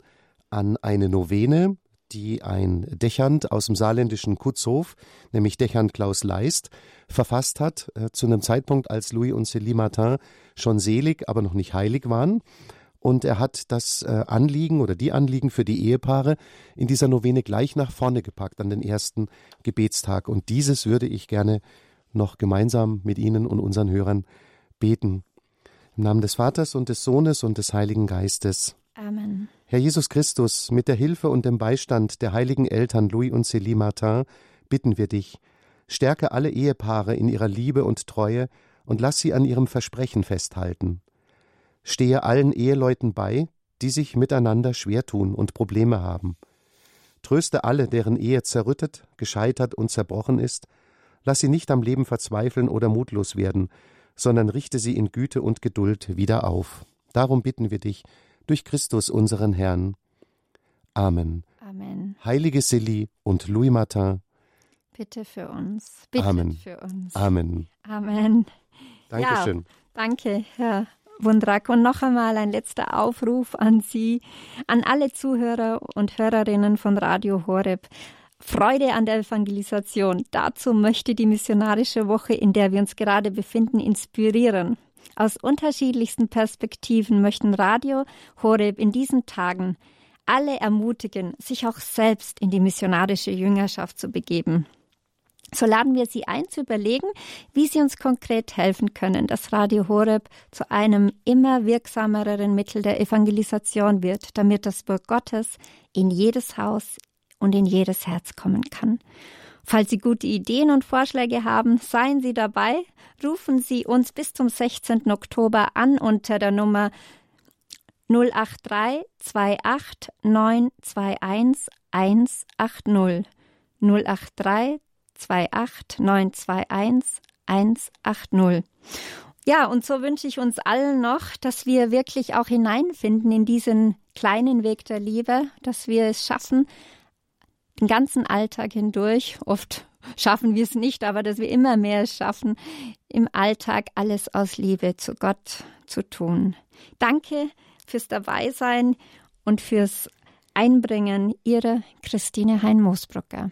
an eine Novene, die ein Dechant aus dem saarländischen Kutzhof, nämlich Dechant Klaus Leist, verfasst hat, äh, zu einem Zeitpunkt, als Louis und Célie Martin schon selig, aber noch nicht heilig waren. Und er hat das äh, Anliegen oder die Anliegen für die Ehepaare in dieser Novene gleich nach vorne gepackt an den ersten Gebetstag. Und dieses würde ich gerne noch gemeinsam mit Ihnen und unseren Hörern beten. Im Namen des Vaters und des Sohnes und des Heiligen Geistes. Amen. Herr Jesus Christus, mit der Hilfe und dem Beistand der heiligen Eltern Louis und Célie Martin bitten wir dich, stärke alle Ehepaare in ihrer Liebe und Treue und lass sie an ihrem Versprechen festhalten. Stehe allen Eheleuten bei, die sich miteinander schwer tun und Probleme haben. Tröste alle, deren Ehe zerrüttet, gescheitert und zerbrochen ist, lass sie nicht am Leben verzweifeln oder mutlos werden, sondern richte sie in Güte und Geduld wieder auf. Darum bitten wir dich, durch Christus unseren Herrn. Amen. Amen. Heilige Silly und Louis Martin. Bitte für uns. Bitte Amen. für uns. Amen. Amen. Dankeschön. Ja, danke, Herr Wundrak. Und noch einmal ein letzter Aufruf an Sie, an alle Zuhörer und Hörerinnen von Radio Horeb. Freude an der Evangelisation. Dazu möchte die missionarische Woche, in der wir uns gerade befinden, inspirieren. Aus unterschiedlichsten Perspektiven möchten Radio Horeb in diesen Tagen alle ermutigen, sich auch selbst in die missionarische Jüngerschaft zu begeben. So laden wir Sie ein zu überlegen, wie Sie uns konkret helfen können, dass Radio Horeb zu einem immer wirksameren Mittel der Evangelisation wird, damit das Wort Gottes in jedes Haus und in jedes Herz kommen kann. Falls Sie gute Ideen und Vorschläge haben, seien Sie dabei. Rufen Sie uns bis zum 16. Oktober an unter der Nummer 083 28 921 180. 083 28 921 180. Ja, und so wünsche ich uns allen noch, dass wir wirklich auch hineinfinden in diesen kleinen Weg der Liebe, dass wir es schaffen, den ganzen Alltag hindurch, oft schaffen wir es nicht, aber dass wir immer mehr schaffen, im Alltag alles aus Liebe zu Gott zu tun. Danke fürs Dabeisein und fürs Einbringen. Ihre Christine Hein-Moosbrucker.